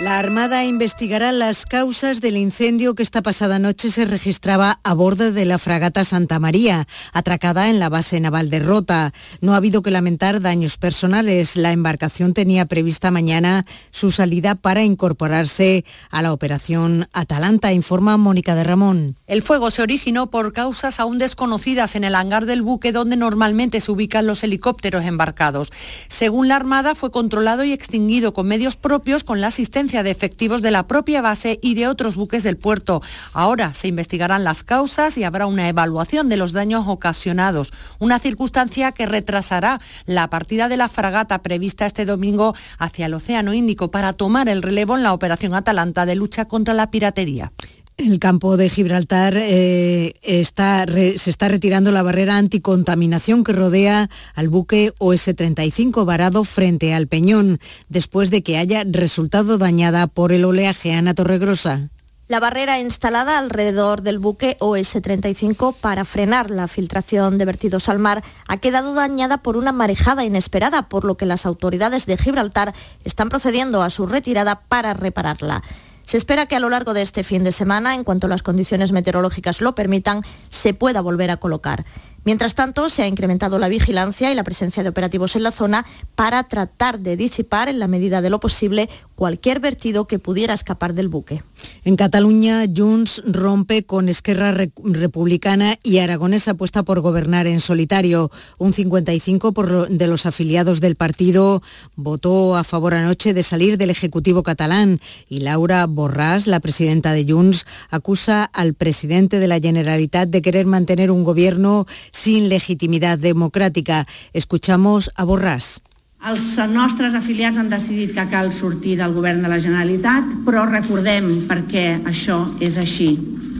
La Armada investigará las causas del incendio que esta pasada noche se registraba a bordo de la fragata Santa María, atracada en la base naval de Rota. No ha habido que lamentar daños personales. La embarcación tenía prevista mañana su salida para incorporarse a la operación Atalanta, informa Mónica de Ramón. El fuego se originó por causas aún desconocidas en el hangar del buque donde normalmente se ubican los helicópteros embarcados. Según la Armada, fue controlado y extinguido con medios propios con la asistencia de efectivos de la propia base y de otros buques del puerto. Ahora se investigarán las causas y habrá una evaluación de los daños ocasionados, una circunstancia que retrasará la partida de la fragata prevista este domingo hacia el Océano Índico para tomar el relevo en la operación Atalanta de lucha contra la piratería. El campo de Gibraltar eh, está, se está retirando la barrera anticontaminación que rodea al buque OS-35 varado frente al Peñón, después de que haya resultado dañada por el oleaje Ana Torregrosa. La barrera instalada alrededor del buque OS-35 para frenar la filtración de vertidos al mar ha quedado dañada por una marejada inesperada, por lo que las autoridades de Gibraltar están procediendo a su retirada para repararla. Se espera que a lo largo de este fin de semana, en cuanto las condiciones meteorológicas lo permitan, se pueda volver a colocar. Mientras tanto, se ha incrementado la vigilancia y la presencia de operativos en la zona para tratar de disipar, en la medida de lo posible, cualquier vertido que pudiera escapar del buque. En Cataluña, Junts rompe con Esquerra Republicana y Aragonesa apuesta por gobernar en solitario. Un 55 de los afiliados del partido votó a favor anoche de salir del Ejecutivo catalán y Laura Borràs, la presidenta de Junts, acusa al presidente de la Generalitat de querer mantener un gobierno sin legitimidad democràtica. Escuchamos a Borràs. Els nostres afiliats han decidit que cal sortir del govern de la Generalitat, però recordem per què això és així.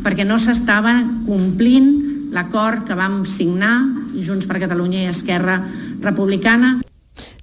Perquè no s'estava complint l'acord que vam signar Junts per Catalunya i Esquerra Republicana.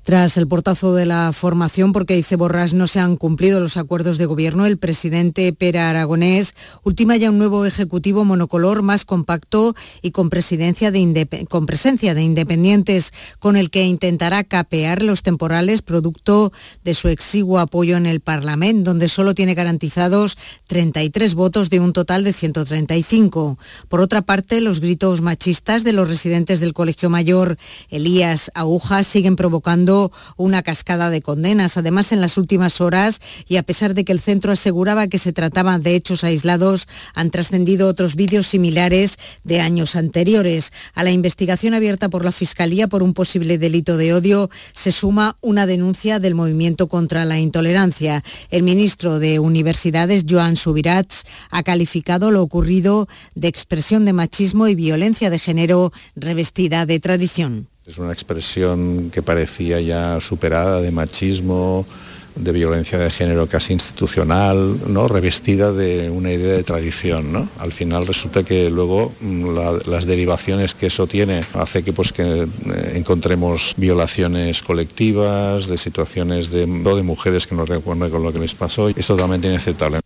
Tras el portazo de la formación, porque dice Borràs no se han cumplido los acuerdos de gobierno, el presidente Pera Aragonés ultima ya un nuevo ejecutivo monocolor más compacto y con presencia de independientes, con el que intentará capear los temporales producto de su exiguo apoyo en el Parlamento, donde solo tiene garantizados 33 votos de un total de 135. Por otra parte, los gritos machistas de los residentes del Colegio Mayor Elías Aguja siguen provocando una cascada de condenas. Además, en las últimas horas, y a pesar de que el centro aseguraba que se trataba de hechos aislados, han trascendido otros vídeos similares de años anteriores. A la investigación abierta por la Fiscalía por un posible delito de odio se suma una denuncia del movimiento contra la intolerancia. El ministro de Universidades, Joan Subirats, ha calificado lo ocurrido de expresión de machismo y violencia de género revestida de tradición. Es una expresión que parecía ya superada de machismo, de violencia de género casi institucional, ¿no? revestida de una idea de tradición. ¿no? Al final resulta que luego mm, las derivaciones que eso tiene hace que, pues, que eh, encontremos violaciones colectivas, de situaciones de, de mujeres que no recuerdan con lo que les pasó. Es totalmente inaceptable.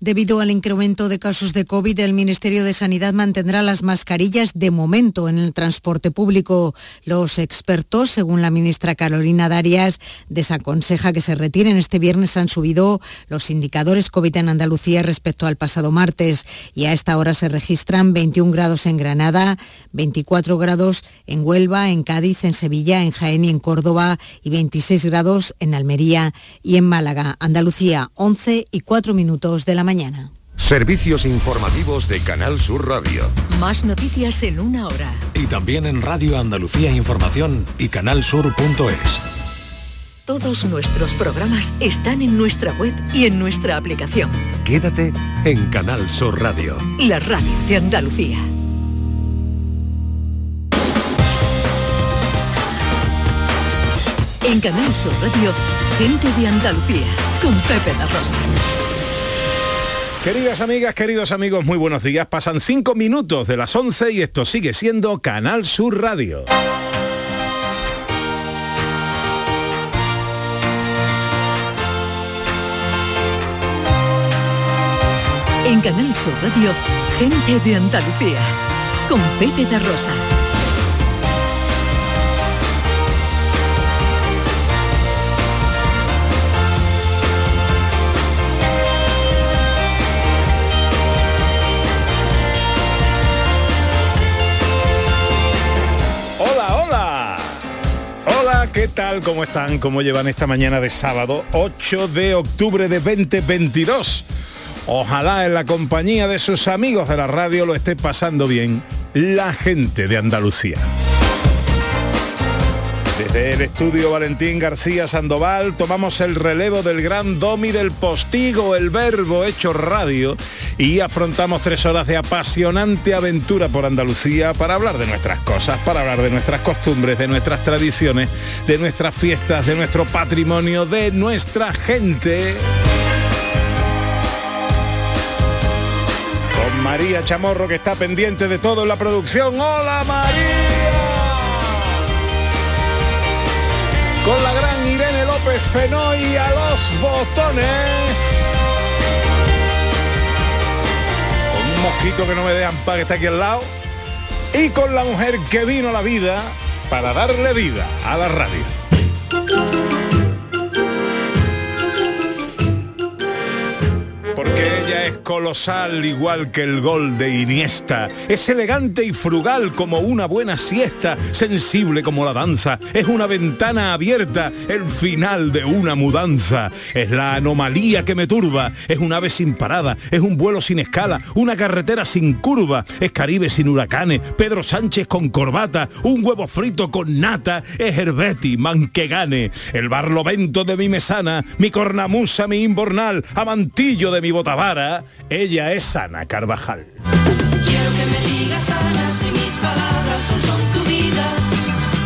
Debido al incremento de casos de COVID, el Ministerio de Sanidad mantendrá las mascarillas de momento en el transporte público. Los expertos, según la ministra Carolina Darias, desaconseja que se retiren. Este viernes han subido los indicadores COVID en Andalucía respecto al pasado martes y a esta hora se registran 21 grados en Granada, 24 grados en Huelva, en Cádiz, en Sevilla, en Jaén y en Córdoba y 26 grados en Almería y en Málaga. Andalucía, 11 y 4 minutos de la mañana. Servicios informativos de Canal Sur Radio. Más noticias en una hora. Y también en Radio Andalucía Información y canalsur.es. Todos nuestros programas están en nuestra web y en nuestra aplicación. Quédate en Canal Sur Radio. La radio de Andalucía. En Canal Sur Radio, gente de Andalucía, con Pepe La Rosa. Queridas amigas, queridos amigos, muy buenos días. Pasan cinco minutos de las 11 y esto sigue siendo Canal Sur Radio. En Canal Sur Radio, gente de Andalucía, con Pepe de Rosa. ¿Qué tal? ¿Cómo están? ¿Cómo llevan esta mañana de sábado 8 de octubre de 2022? Ojalá en la compañía de sus amigos de la radio lo esté pasando bien la gente de Andalucía. Desde el estudio Valentín García Sandoval tomamos el relevo del gran domi del postigo, el verbo hecho radio, y afrontamos tres horas de apasionante aventura por Andalucía para hablar de nuestras cosas, para hablar de nuestras costumbres, de nuestras tradiciones, de nuestras fiestas, de nuestro patrimonio, de nuestra gente. Con María Chamorro que está pendiente de todo en la producción. ¡Hola María! Con la gran Irene López Fenoy a los botones. Con un mosquito que no me dejan pa' que está aquí al lado. Y con la mujer que vino a la vida para darle vida a la radio. Es colosal igual que el gol de Iniesta. Es elegante y frugal como una buena siesta, sensible como la danza. Es una ventana abierta, el final de una mudanza. Es la anomalía que me turba. Es un ave sin parada, es un vuelo sin escala, una carretera sin curva. Es Caribe sin huracanes, Pedro Sánchez con corbata, un huevo frito con nata. Es Herbeti, man que gane. El barlovento de mi mesana, mi cornamusa, mi imbornal, amantillo de mi botavara, ella es Ana Carvajal. Quiero que me digas Ana si mis palabras son, son tu vida.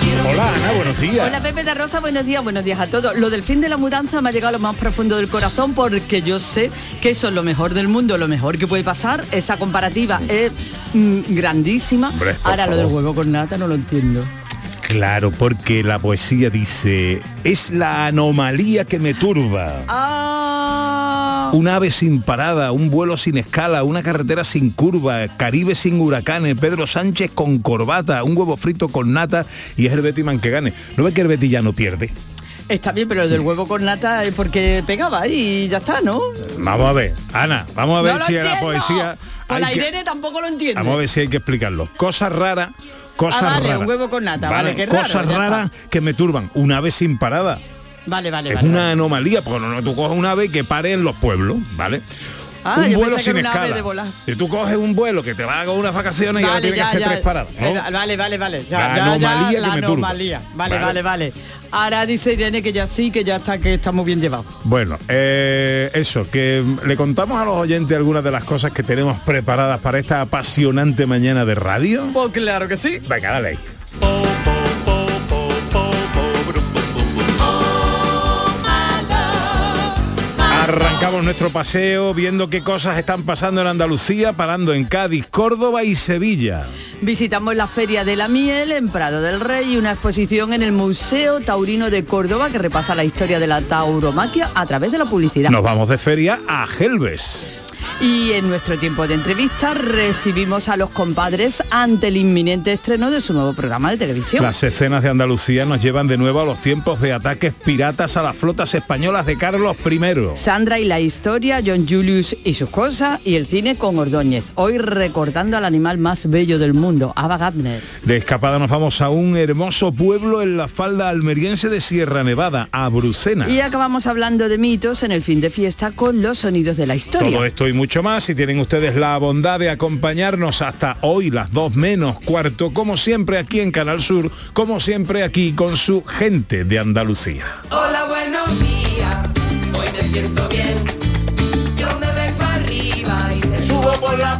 Quiero Hola Ana, buenos días. Hola Pepe de Rosa, buenos días, buenos días a todos. Lo del fin de la mudanza me ha llegado a lo más profundo del corazón porque yo sé que eso es lo mejor del mundo, lo mejor que puede pasar. Esa comparativa es mm, grandísima. Hombre, Ahora lo del huevo con nata no lo entiendo. Claro, porque la poesía dice, es la anomalía que me turba. Ah, Un ave sin parada, un vuelo sin escala, una carretera sin curva, Caribe sin huracanes, Pedro Sánchez con corbata, un huevo frito con nata y es Herbeti man que gane. ¿No ve que Herbeti ya no pierde? está bien, pero lo del huevo con nata es porque pegaba y ya está, ¿no? Vamos a ver, Ana, vamos a ver No si la poesía... Hay la que- Irene tampoco lo entiende. Vamos a ver si hay que explicarlo. Cosas raras, cosas Ah, vale, raras. un huevo con nata, vale, raro, Cosas raras que me turban. Un ave sin parada. Vale, vale, es vale. una vale. anomalía, porque no, tú coges un ave que pare en los pueblos, ¿vale? Ah, un yo vuelo sin una escala. Y tú coges un vuelo que te va a unas vacaciones y ahora tiene que hacer tres paradas. ¿no? Vale, vale, vale. Ya, La ya, anomalía que la me turba. anomalía. Vale, Vale. vale, vale. Ahora dice Irene que ya sí, que ya está, que está muy bien llevado. Bueno, eh, eso, que le contamos a los oyentes algunas de las cosas que tenemos preparadas para esta apasionante mañana de radio. Pues claro que sí. Venga, dale ahí. Arrancamos nuestro paseo viendo qué cosas están pasando en Andalucía, parando en Cádiz, Córdoba y Sevilla. Visitamos la Feria de la Miel en Prado del Rey y una exposición en el Museo Taurino de Córdoba que repasa la historia de la tauromaquia a través de la publicidad. Nos vamos de feria a Gelbes. Y en nuestro tiempo de entrevista recibimos a los compadres ante el inminente estreno de su nuevo programa de televisión. Las escenas de Andalucía nos llevan de nuevo a los tiempos de ataques piratas a las flotas españolas de Carlos I. Sandra y la historia, John Julius y sus cosas y el cine con Ordóñez. Hoy recordando al animal más bello del mundo, Ava Gardner. De escapada nos vamos a un hermoso pueblo en la falda almeriense de Sierra Nevada, a Brucena. Y acabamos hablando de mitos en el fin de fiesta con los sonidos de la historia. Todo esto y mucho más, si tienen ustedes la bondad de acompañarnos hasta hoy, las dos menos cuarto, como siempre aquí en Canal Sur, como siempre aquí con su gente de Andalucía. Hola, buenos días. Hoy me siento bien. Yo me arriba y me subo por la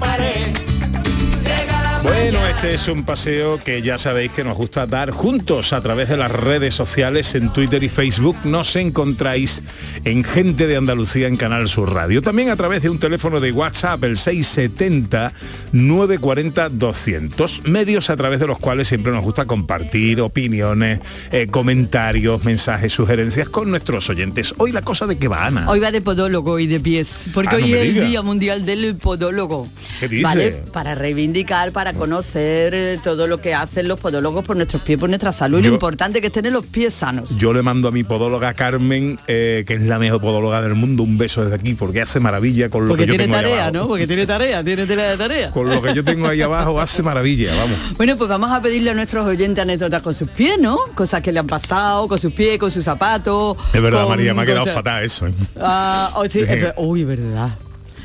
Bueno, este es un paseo que ya sabéis que nos gusta dar juntos a través de las redes sociales, en Twitter y Facebook. Nos encontráis en Gente de Andalucía en Canal Sur Radio. También a través de un teléfono de WhatsApp, el 670-940-200. Medios a través de los cuales siempre nos gusta compartir opiniones, eh, comentarios, mensajes, sugerencias con nuestros oyentes. Hoy la cosa de que va, Ana. Hoy va de podólogo y de pies, porque Ah, no hoy es el. Día Mundial del Podólogo. ¿Qué dice? ¿Vale? Para reivindicar, para para conocer eh, todo lo que hacen los podólogos por nuestros pies, por nuestra salud. Yo- Lo importante que es tener los pies sanos. Yo le mando a mi podóloga Carmen, eh, que es la mejor podóloga del mundo, un beso desde aquí, porque hace maravilla con lo Porque que yo tiene tengo ahí tarea, abajo. ¿no? Porque tiene tarea, tiene tela de tarea. Con lo que yo tengo ahí abajo hace maravilla, vamos. Bueno, pues vamos a pedirle a nuestros oyentes anécdotas con sus pies, ¿no? Cosas que le han pasado, con sus pies, con sus zapatos. Es verdad, con María, me ha quedado fatal eso. ¿eh? Ah, oh, sí, es uy, verdad.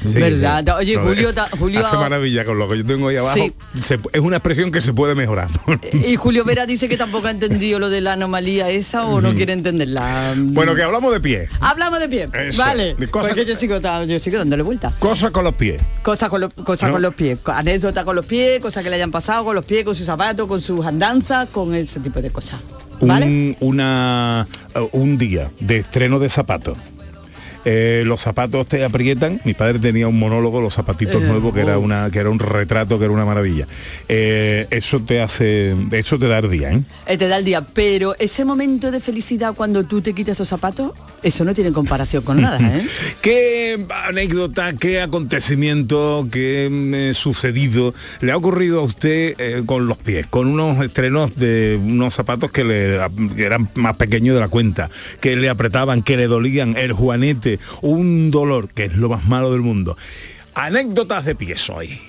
Sí, verdad. sí. Oye, Julio, eh, ta- Julio hace maravilla con lo que yo tengo ahí abajo. Sí. Se- es una expresión que se puede mejorar. y Julio Vera dice que tampoco ha entendido lo de la anomalía esa o no quiere entenderla. bueno, que hablamos de pie. Hablamos de pie. Eso, Vale. de cosas- Porque yo sigo, yo sigo dándole vuelta. Cosas con los pies. Cosas con, los- cosas ¿No? con los pies, anécdotas con los pies, cosas que le hayan pasado con los pies, con sus zapatos, con sus andanzas, con ese tipo de cosas. ¿Vale? un, una, uh, un día de estreno de zapatos. Eh, los zapatos te aprietan. Mi padre tenía un monólogo, los zapatitos Eh, nuevos, que era oh. una, que era un retrato, que era una maravilla. Eh, eso te hace, eso te da el día, ¿eh? Te da el día, pero ese momento de felicidad cuando tú te quitas esos zapatos, eso no tiene comparación con nada, ¿eh? ¿Qué anécdota, qué acontecimiento, qué mm, sucedido le ha ocurrido a usted con los pies? Con unos estrenos de unos zapatos que, le, que eran más pequeños de la cuenta, que le apretaban, que le dolían, el juanete, un dolor, que es lo más malo del mundo. Anécdotas de pies hoy.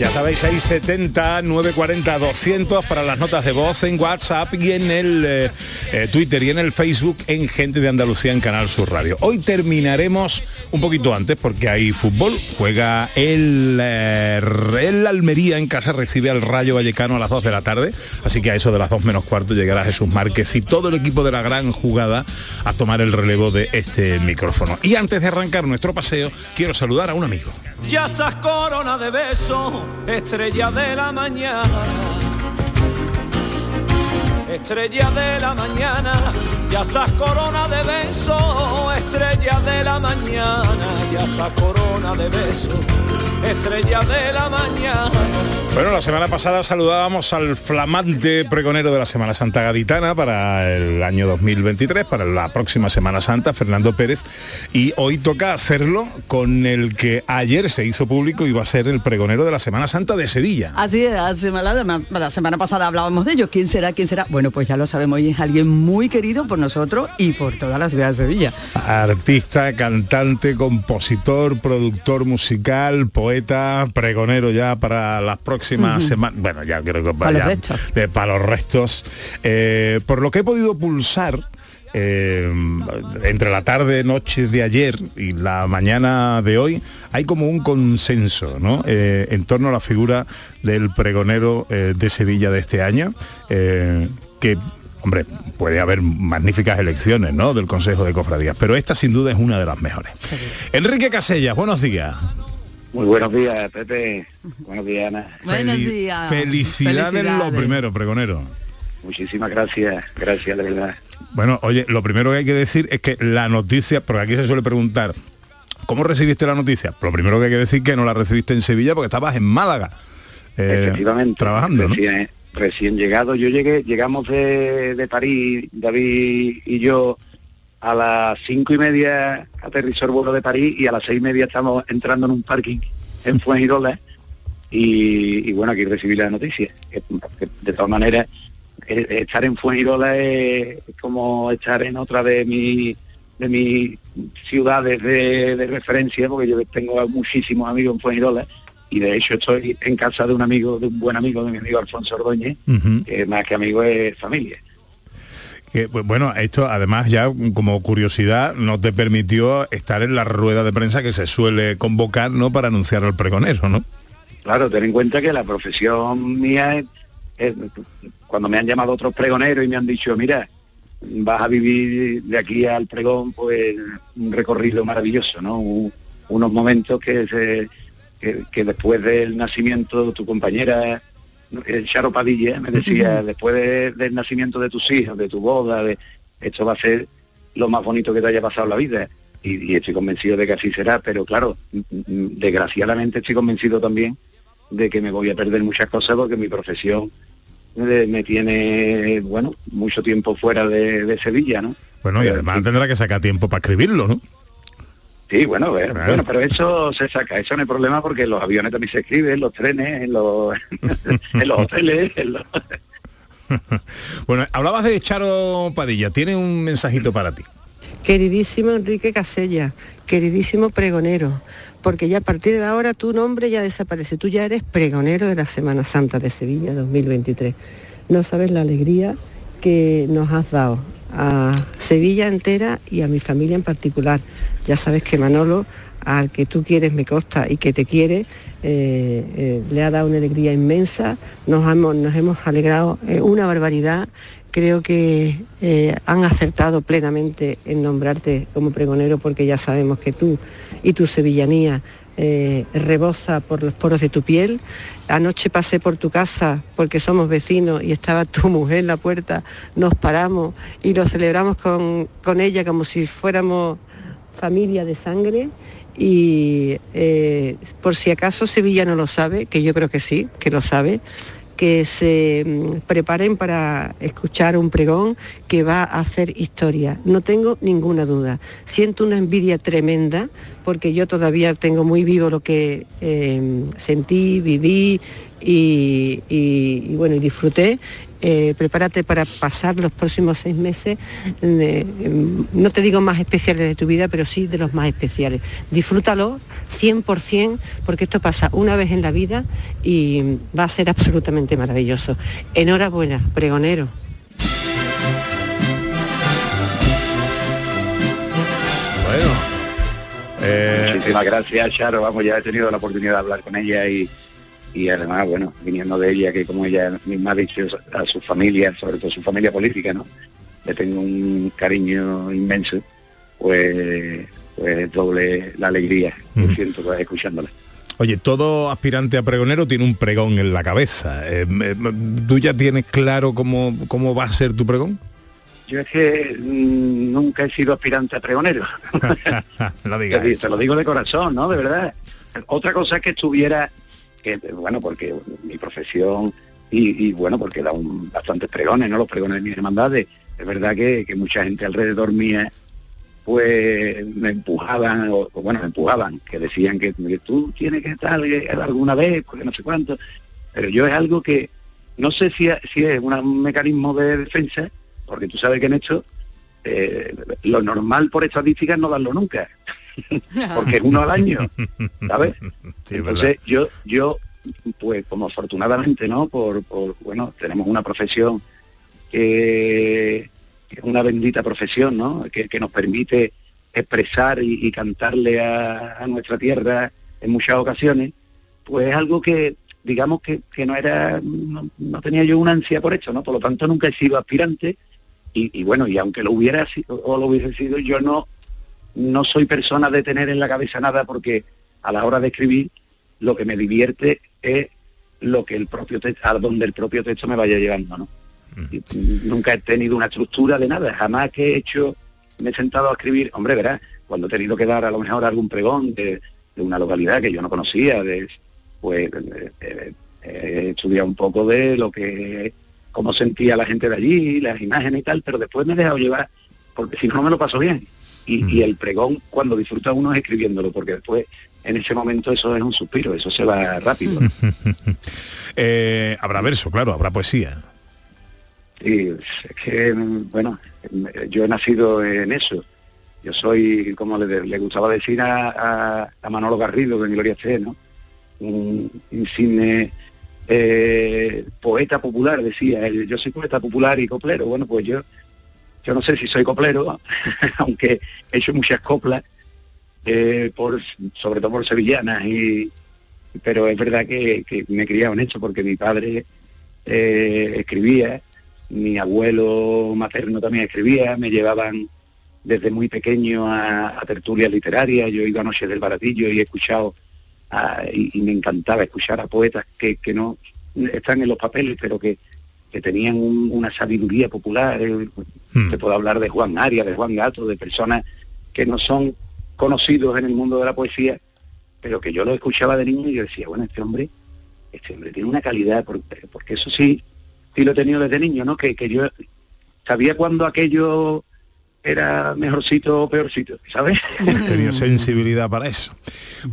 Ya sabéis, 670 940 200 para las notas de voz en WhatsApp y en el eh, eh, Twitter y en el Facebook en Gente de Andalucía en Canal Sur Radio. Hoy terminaremos un poquito antes porque hay fútbol. Juega el, eh, el Almería en casa, recibe al Rayo Vallecano a las 2 de la tarde. Así que a eso de las 2 menos cuarto llegará Jesús Márquez y todo el equipo de la gran jugada a tomar el relevo de este micrófono. Y antes de arrancar nuestro paseo, quiero saludar a un amigo. Ya estás corona de besos, estrella de la mañana. Estrella de la mañana, ya estás corona de besos, estrella de la mañana, ya estás corona de besos, estrella de la mañana. Bueno, la semana pasada saludábamos al flamante pregonero de la Semana Santa Gaditana para el año 2023, para la próxima Semana Santa, Fernando Pérez, y hoy toca hacerlo con el que ayer se hizo público y va a ser el pregonero de la Semana Santa de Sevilla. Así es, la semana, la semana pasada hablábamos de ellos. ¿Quién será? ¿Quién será? Bueno, pues ya lo sabemos y es alguien muy querido por nosotros y por toda la ciudad de Sevilla. Artista, cantante, compositor, productor musical, poeta, pregonero ya para las próximas semanas. Bueno, ya creo que Para los restos. eh, para los restos. Eh, por lo que he podido pulsar. eh, entre la tarde, noche de ayer y la mañana de hoy hay como un consenso ¿no? Eh, en torno a la figura del pregonero eh, de Sevilla de este año que Hombre, puede haber magníficas elecciones, ¿no? Del Consejo de Cofradías, pero esta sin duda es una de las mejores. Enrique Casellas, buenos días. Muy buenos días, Pepe. Buenos días, Ana. Buenos días. Felicidades, lo primero, pregonero. Muchísimas gracias, gracias, de verdad. Bueno, oye, lo primero que hay que decir es que la noticia, porque aquí se suele preguntar, ¿cómo recibiste la noticia? Lo primero que hay que decir es que no la recibiste en Sevilla porque estabas en Málaga. eh, Efectivamente. Trabajando, ¿no? Recién, llegado. Yo llegué, llegamos de, de París, David y yo, a las cinco y media aterrizó el vuelo de París y a las seis y media estamos entrando en un parking en Fuengirola y, y bueno, aquí recibí la noticia. De todas maneras, eh, estar en Fuengirola es como estar en otra de mis de mis ciudades de, de referencia, porque yo tengo muchísimos amigos en Fuengirola y de hecho estoy en casa de un amigo, de un buen amigo, de mi amigo Alfonso Ordóñez, que más que amigo es familia. Que, pues, bueno, esto además ya como curiosidad no te permitió estar en la rueda de prensa que se suele convocar, ¿no? Para anunciar al pregonero, ¿no? Claro, ten en cuenta que la profesión mía es, es- cuando me han llamado otros pregoneros y me han dicho, mira, vas a vivir de aquí al pregón, pues un recorrido maravilloso, ¿no? Un- unos momentos que, se, que, que después del nacimiento tu compañera, el Charo Padilla, me decía, después de- del nacimiento de tus hijos, de tu boda, de, esto va a ser lo más bonito que te haya pasado en la vida. Y, y estoy convencido de que así será, pero claro, m- m- desgraciadamente estoy convencido también de que me voy a perder muchas cosas porque mi profesión eh, me tiene, bueno, mucho tiempo fuera de, de Sevilla, ¿no? Bueno, y además tendrá que sacar tiempo para escribirlo, ¿no? Sí, bueno, bueno, bueno, pero eso se saca, eso no hay problema porque en los aviones también se escribe, en los trenes, en los, en los hoteles, en los... bueno, hablabas de Charo Padilla, tiene un mensajito para ti. Queridísimo Enrique Casella, queridísimo pregonero, porque ya a partir de ahora tu nombre ya desaparece, tú ya eres pregonero de la Semana Santa de Sevilla 2023. No sabes la alegría que nos has dado a Sevilla entera y a mi familia en particular. Ya sabes que Manolo, al que tú quieres me consta y que te quiere, eh, eh, le ha dado una alegría inmensa, nos hemos, nos hemos alegrado eh, una barbaridad. Creo que eh, han acertado plenamente en nombrarte como pregonero porque ya sabemos que tú y tu sevillanía eh, reboza por los poros de tu piel. Anoche pasé por tu casa porque somos vecinos y estaba tu mujer en la puerta, nos paramos y lo celebramos con, con ella como si fuéramos familia de sangre y eh, por si acaso Sevilla no lo sabe, que yo creo que sí, que lo sabe, que se mm, preparen para escuchar un pregón que va a hacer historia. No tengo ninguna duda. Siento una envidia tremenda porque yo todavía tengo muy vivo lo que eh, sentí, viví y, y- bueno, y disfruté. Eh, prepárate para pasar los próximos seis meses, eh, no te digo más especiales de tu vida, pero sí de los más especiales. Disfrútalo 100% porque esto pasa una vez en la vida y va a ser absolutamente maravilloso. Enhorabuena, pregonero. Bueno. eh, Muchísimas gracias, Charo. Vamos, ya he tenido la oportunidad de hablar con ella y, y además, bueno, viniendo de ella, que como ella misma ha dicho a su familia, sobre todo su familia política, ¿no? Le tengo un cariño inmenso, pues, pues doble la alegría que siento pues, escuchándola. Oye, todo aspirante a pregonero tiene un pregón en la cabeza. Eh, ¿Tú ya tienes claro cómo, cómo va a ser tu pregón? Yo es que mm, nunca he sido aspirante a pregonero. no digas te lo digo de corazón, ¿no? De verdad. Otra cosa es que estuviera, bueno, porque mi profesión y, bueno, porque da un, bastantes pregones, ¿no? Los pregones de mis hermandades. Es verdad que, mucha gente alrededor mía, pues me empujaban, o, bueno, me empujaban, que decían que, tú tienes que estar eh, alguna vez, porque no sé cuánto. Pero yo es algo que, no sé si, es un mecanismo de defensa, porque tú sabes que en esto eh, lo normal por estadísticas no darlo nunca, porque es uno al año, ¿sabes? Sí, Entonces verdad. yo, yo, pues como afortunadamente, ¿no? Por, por, bueno, tenemos una profesión que, que es una bendita profesión, ¿no? Que, que nos permite expresar y, y cantarle a, a nuestra tierra en muchas ocasiones, pues es algo que, digamos que, que no era, no, no tenía yo una ansia por esto, ¿no? Por lo tanto nunca he sido aspirante y, y bueno, y aunque lo hubiera sido o lo hubiese sido, yo no, no soy persona de tener en la cabeza nada porque a la hora de escribir lo que me divierte es lo que el propio texto, a donde el propio texto me vaya llevando, ¿no? Y, mm, nunca he tenido una estructura de nada, jamás que he hecho, me he sentado a escribir, hombre, verás, cuando he tenido que dar a lo mejor algún pregón de, de una localidad que yo no conocía, de, pues eh, eh, he estudiado un poco de lo que, cómo sentía la gente de allí, las imágenes y tal, pero después me he dejado llevar, porque si no, no me lo paso bien. Y, y el pregón, cuando disfruta uno es escribiéndolo, porque después, en ese momento, eso es un suspiro, eso se va rápido. Eh, habrá verso, claro, habrá poesía. Sí, es que, bueno, yo he nacido en eso. Yo soy, como le, le gustaba decir a, a- a Manolo Garrido, de Gloria C, ¿no? Un insigne eh, poeta popular, decía él. Yo soy poeta popular y coplero. Bueno, pues yo, yo no sé si soy coplero, aunque he hecho muchas coplas, eh, sobre todo por sevillanas, y, pero es verdad que, me he criado porque mi padre eh, escribía, mi abuelo materno también escribía, me llevaban desde muy pequeño a, a tertulias literarias, yo iba a Noches del Baratillo y he escuchado, y, me encantaba escuchar a poetas que no están en los papeles, pero que, que tenían un- una sabiduría popular. eh, Te puedo hablar de Juan Arias, de Juan Gato, de personas que no son conocidos en el mundo de la poesía, pero que yo lo escuchaba de niño y yo decía, bueno, este hombre, este hombre tiene una calidad, porque, porque eso sí, sí lo he tenido desde niño, ¿no? Que, que yo sabía cuando aquello era mejorcito o peorcito, ¿sabes? Tenía sensibilidad para eso.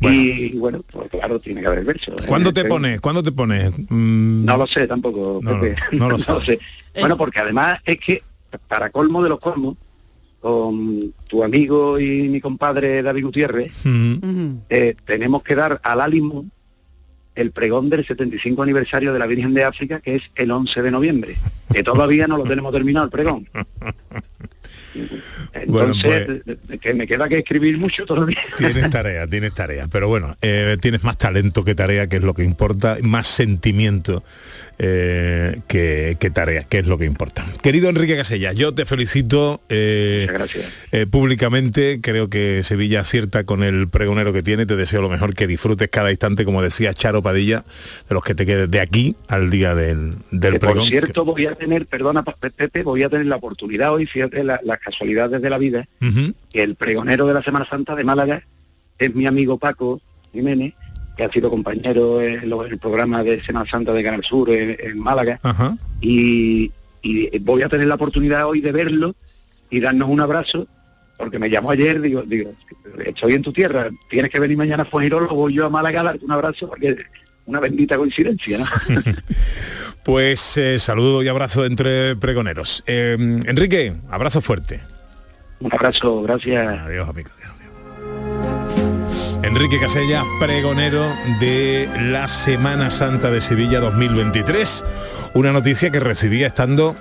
Y bueno, pues claro, tiene que haber verso. ¿eh? ¿Cuándo te pones? ¿Cuándo te pones? Mm, No lo sé tampoco, No, Pepe. no lo sé. Bueno, porque además es que, para colmo de los colmos, con tu amigo y mi compadre David Gutiérrez, mm, eh, tenemos que dar al Álimo el pregón del 75 aniversario de la Virgen de África, que es el 11 de noviembre, que todavía no lo tenemos terminado el pregón. Bueno, Entonces, pues- que me queda que escribir mucho todavía. Tienes tarea, tienes tarea. Pero bueno, eh, tienes más talento que tarea, que es lo que importa, más sentimiento eh, que, que tarea, que es lo que importa. Querido Enrique Casella, yo te felicito eh, eh, públicamente. Creo que Sevilla acierta con el pregonero que tiene. Te deseo lo mejor, que disfrutes cada instante, como decía Charo Padilla, de los que te quedes de aquí al día del, del Que, pregón. por cierto, voy a tener, perdona Pe- Pepe, voy a tener la oportunidad hoy, fíjate la- las casualidades de la vida, que el pregonero de la Semana Santa de Málaga es mi amigo Paco Jiménez, que ha sido compañero en el programa de Semana Santa de Canal Sur en, en Málaga, Ajá. y, y voy a tener la oportunidad hoy de verlo y darnos un abrazo, porque me llamó ayer, digo, digo, estoy en tu tierra, tienes que venir mañana a Fuengirola, voy yo a Málaga a darte un abrazo, porque una bendita coincidencia, ¿no? Pues eh, saludo y abrazo entre pregoneros. Eh, Enrique, abrazo fuerte. Un abrazo, gracias. Adiós, amigo. Enrique Casella, pregonero de la Semana Santa de Sevilla 2023. Una noticia que recibía estando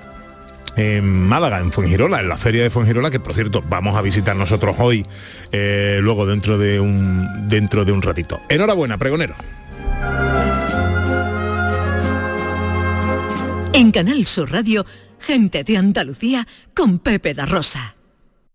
en Málaga, en Fuengirola, en la feria de Fuengirola, que por cierto vamos a visitar nosotros hoy, eh, luego dentro de un dentro de un ratito. Enhorabuena, pregonero. En Canal Sur Radio, gente de Andalucía con Pepe da Rosa.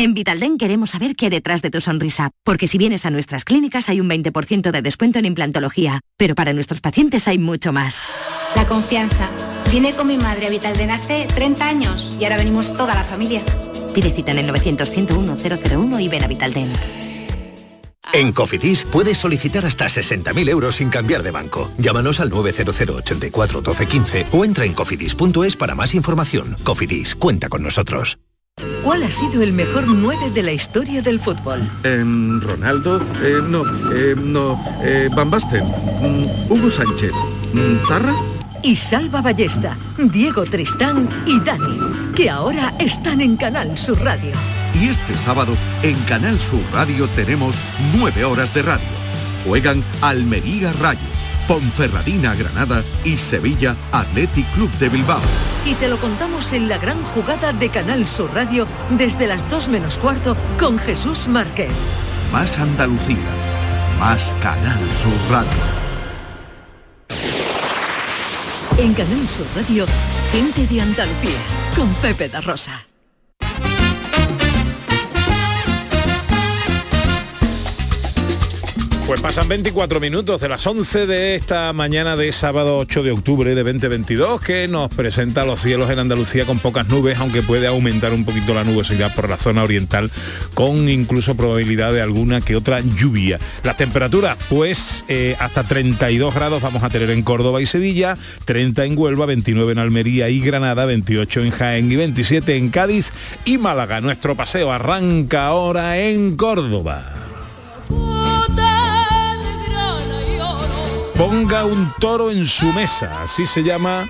En Vitalden queremos saber qué hay detrás de tu sonrisa, porque si vienes a nuestras clínicas hay un 20% de descuento en implantología, pero para nuestros pacientes hay mucho más. La confianza. Vine con mi madre a Vitalden hace 30 años y ahora venimos toda la familia. Pide cita en el 900 101 001 y ven a Vitalden. En Cofidis puedes solicitar hasta 60.000 euros sin cambiar de banco. Llámanos al 900 84 12 15 o entra en cofidis.es para más información. Cofidis, cuenta con nosotros. ¿Cuál ha sido el mejor 9 de la historia del fútbol? Em, Ronaldo, eh, no, eh, no, eh, Van Basten, mm, Hugo Sánchez, mm, Zarra. Y Salva Ballesta, Diego Tristán y Dani, que ahora están en Canal Sur Radio. Y este sábado en Canal Sur Radio tenemos nueve horas de radio. Juegan Almería Rayo, Ponferradina Granada y Sevilla Athletic Club de Bilbao. Y te lo contamos en la gran jugada de Canal Sur Radio desde las 2 menos cuarto con Jesús Márquez. Más Andalucía, más Canal Sur Radio. En Canal Sur Radio, gente de Andalucía con Pepe da Rosa. Pues pasan 24 minutos de las 11 de esta mañana de sábado 8 de octubre de 2022 que nos presenta los cielos en Andalucía con pocas nubes, aunque puede aumentar un poquito la nubosidad por la zona oriental con incluso probabilidad de alguna que otra lluvia. Las temperaturas, pues eh, hasta 32 grados vamos a tener en Córdoba y Sevilla, 30 en Huelva, 29 en Almería y Granada, 28 en Jaén y 27 en Cádiz y Málaga. Nuestro paseo arranca ahora en Córdoba. Ponga un toro en su mesa, así se llama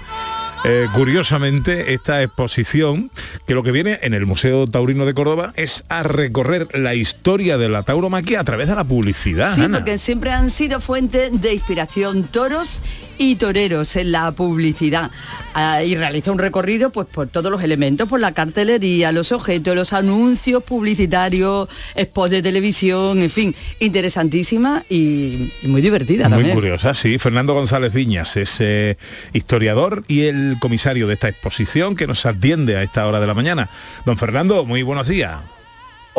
eh, curiosamente esta exposición, que lo que viene en el Museo Taurino de Córdoba es a recorrer la historia de la tauromaquia a través de la publicidad. Sí, Ana. porque siempre han sido fuente de inspiración toros y toreros en la publicidad. Ah, y realiza un recorrido pues por todos los elementos, por la cartelería, los objetos, los anuncios publicitarios, spots de televisión, en fin, interesantísima y, y muy divertida Muy también. curiosa, sí. Fernando González Viñas es eh, historiador y el comisario de esta exposición que nos atiende a esta hora de la mañana. Don Fernando, muy buenos días.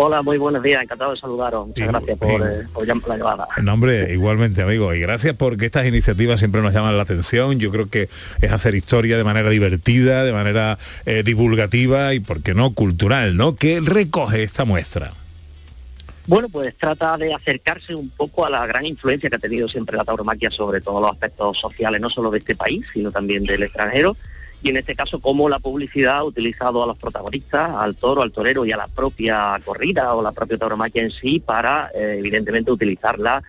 Hola, muy buenos días, encantado de saludaros. Muchas gracias por, eh, por la llamada. No, hombre, igualmente, amigo. Y gracias porque estas iniciativas siempre nos llaman la atención. Yo creo que es hacer historia de manera divertida, de manera eh, divulgativa y, ¿por qué no, cultural, ¿no? ¿Qué recoge esta muestra? Bueno, pues trata de acercarse un poco a la gran influencia que ha tenido siempre la tauromaquia sobre todos los aspectos sociales, no solo de este país, sino también del extranjero. Y en este caso, cómo la publicidad ha utilizado a los protagonistas, al toro, al torero y a la propia corrida o la propia tauromaquia en sí para, eh, evidentemente, utilizarla.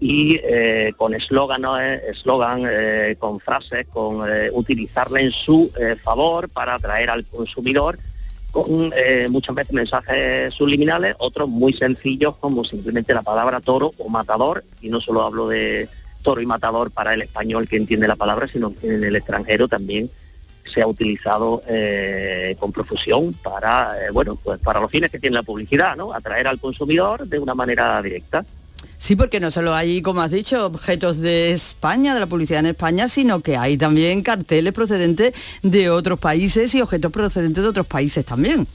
Y eh, con eslóganes, eslogan, eh, con frases, con eh, utilizarla en su eh, favor para atraer al consumidor con eh, muchas veces mensajes subliminales, otros muy sencillos como simplemente la palabra toro o matador, y no solo hablo de toro y matador para el español que entiende la palabra, sino en el extranjero también se ha utilizado eh, con profusión para, eh, bueno, pues para los fines que tiene la publicidad, ¿no? Atraer al consumidor de una manera directa. Sí, porque no solo hay, como has dicho, objetos de España, de la publicidad en España, sino que hay también carteles procedentes de otros países y objetos procedentes de otros países también.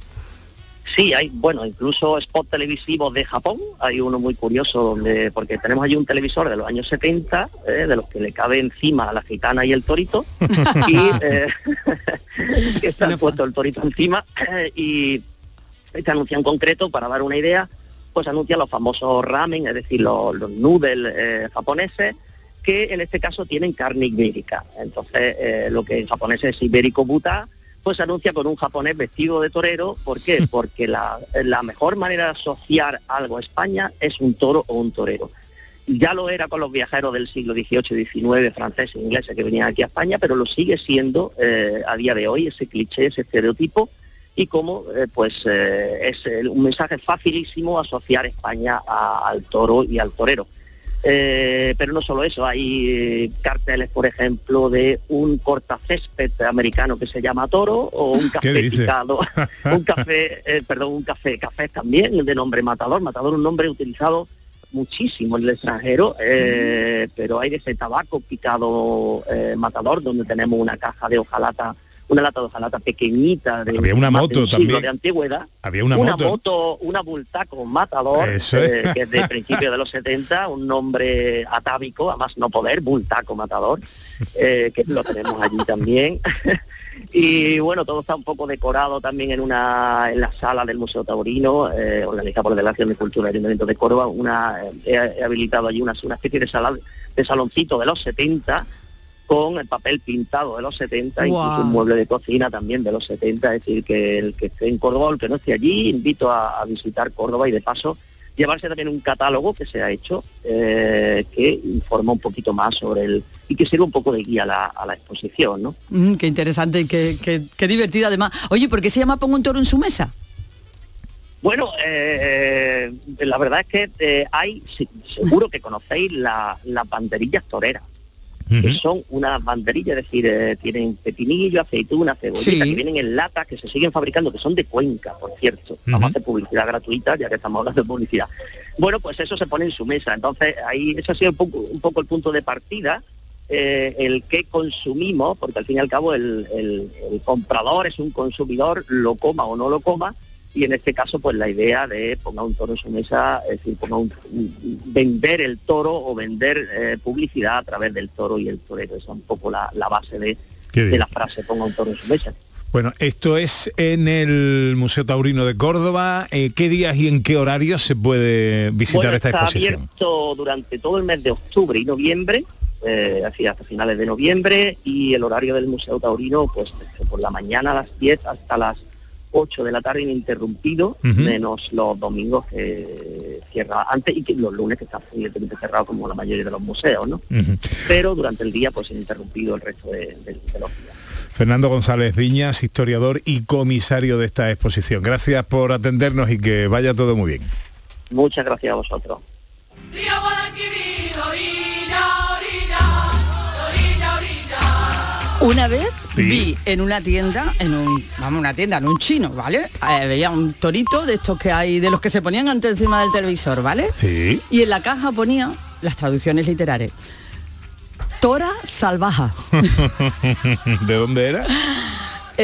Sí, hay, bueno, incluso spot televisivos de Japón, hay uno muy curioso donde, porque tenemos allí un televisor de los años 70, eh, de los que le cabe encima a la gitana y el torito, y eh, está puesto el torito encima, eh, y este anuncio en concreto, para dar una idea, pues anuncia los famosos ramen, es decir, los, los noodles eh, japoneses, que en este caso tienen carne ibérica. Entonces, eh, lo que en japonés es ibérico buta, pues se anuncia con un japonés vestido de torero. ¿Por qué? Porque la, la mejor manera de asociar algo a España es un toro o un torero. Ya lo era con los viajeros del siglo XVIII y XIX, franceses e ingleses que venían aquí a España, pero lo sigue siendo eh, a día de hoy ese cliché, ese estereotipo, y como eh, pues eh, es un mensaje facilísimo asociar España a- al toro y al torero. Eh, pero no solo eso, hay eh, carteles, por ejemplo, de un cortacésped americano que se llama Toro o un ¿Qué café picado, un café, eh, perdón, un café, café también de nombre Matador. Matador un nombre utilizado muchísimo en el extranjero, eh, pero hay de ese tabaco picado Matador, donde tenemos una caja de hojalata, una lata de hojalata pequeñita de Había una moto de también. de antigüedad. Había una, moto. una Bultaco Matador, eh, que es de principios de los 70, un nombre atávico, a más no poder, Bultaco Matador, eh, que lo tenemos allí también. y bueno, todo está un poco decorado también en una en la sala del Museo Taurino, eh, organizada por la Delegación de Cultura y Ayuntamiento de Córdoba, una, eh, he, he habilitado allí una, una especie de sala de saloncito de los 70 con el papel pintado de los 70, incluso Guau. un mueble de cocina también de los 70, es decir, que el que esté en Córdoba o el que no esté allí, invito a, a visitar Córdoba y de paso llevarse también un catálogo que se ha hecho eh, que informa un poquito más sobre el y que sirve un poco de guía a la, a la exposición, ¿no? Mm, qué interesante y qué, qué, qué divertido además. Oye, ¿por qué se llama Pongo un toro en su mesa? Bueno, eh, la verdad es que eh, hay, seguro que conocéis la- las banderillas toreras, que son unas banderillas, es decir, eh, tienen pepinillo, aceituna, cebollita, Sí. que vienen en lata, que se siguen fabricando, que son de Cuenca, por cierto. Vamos a hacer publicidad gratuita, ya que estamos hablando de publicidad. Bueno, pues eso se pone en su mesa. Entonces, ahí eso ha sido un poco, un poco el punto de partida, eh, el que consumimos, porque al fin y al cabo el, el- el comprador es un consumidor, lo coma o no lo coma, y en este caso pues la idea de ponga un toro en su mesa, es decir, ponga un, vender el toro o vender eh, publicidad a través del toro y el torero. Esa es un poco la, la base de, de la frase ponga un toro en su mesa. Bueno, esto es en el Museo Taurino de Córdoba. Eh, ¿Qué días y en qué horarios se puede visitar Bueno, esta está exposición? abierto durante todo el mes de octubre y noviembre, eh, así hasta finales de noviembre, y el horario del Museo Taurino, pues por la mañana a las 10 hasta las 8 de la tarde ininterrumpido, menos los domingos que cierra antes y que los lunes que está evidentemente cerrado como la mayoría de los museos, ¿no? Pero durante el día pues ininterrumpido el resto de, de- de los días. Fernando González Viñas, historiador y comisario de esta exposición. Gracias por atendernos y que vaya todo muy bien. Muchas gracias a vosotros. Una vez Sí. vi en una tienda, en un, vamos, una tienda, en un chino, ¿vale? Eh, veía un torito de estos que hay, de los que se ponían antes encima del televisor, ¿vale? Sí. Y en la caja ponía las traducciones literales. Tora salvaja. ¿De dónde era?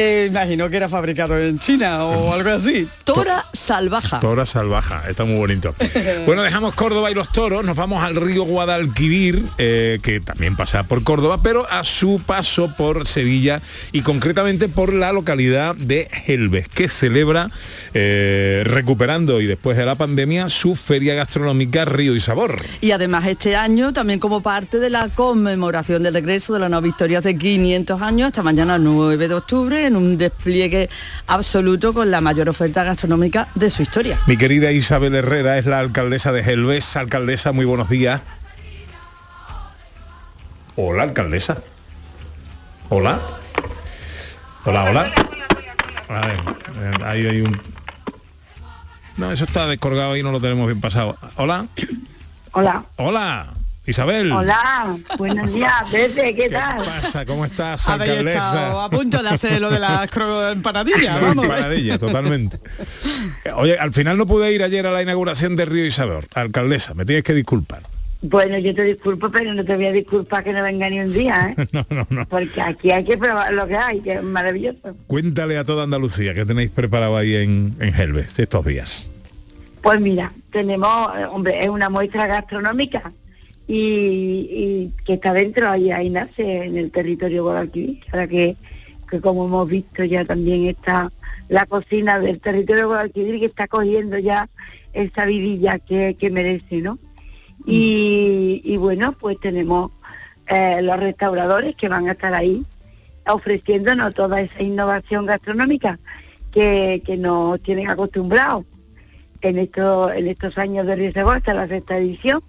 Eh, imagino que era fabricado en China o algo así. Tora salvaja. Tora salvaja, está muy bonito. Bueno, dejamos Córdoba y los toros, nos vamos al río Guadalquivir, eh, que también pasa por Córdoba, pero a su paso por Sevilla y concretamente por la localidad de Helves, que celebra, eh, recuperando y después de la pandemia, su feria gastronómica Río y Sabor. Y además este año, también como parte de la conmemoración del regreso de la nueva victoria hace 500 años, esta mañana 9 de octubre, en un despliegue absoluto con la mayor oferta gastronómica de su historia. Mi querida Isabel Herrera es la alcaldesa de Helves. Alcaldesa, muy buenos días. Hola, alcaldesa. Hola. Hola, hola. A ver, eh, ahí hay un... No, eso está descolgado y no lo tenemos bien pasado. Hola. Hola. Hola. Isabel. Hola, buenos días, Pepe, ¿qué, ¿Qué tal? pasa? ¿Cómo estás, alcaldesa? a punto de hacer lo de La vamos. empanadilla, totalmente. Oye, al final no pude ir ayer a la inauguración de Río Isabel. Alcaldesa, me tienes que disculpar. Bueno, yo te disculpo, pero no te voy a disculpar que no venga ni un día, ¿eh? No, no, no. Porque aquí hay que probar lo que hay, que es maravilloso. Cuéntale a toda Andalucía que tenéis preparado ahí en, en Helves estos días. Pues mira, tenemos, eh, hombre, es una muestra gastronómica y, y que está dentro, ahí, ahí nace en el territorio Guadalquivir, ahora que, que como hemos visto ya también está la cocina del territorio Guadalquivir que está cogiendo ya esa vidilla que, que merece, ¿no? Y, y bueno, pues tenemos eh, los restauradores que van a estar ahí ofreciéndonos toda esa innovación gastronómica que, que nos tienen acostumbrados en estos en estos años de riesgo hasta la sexta edición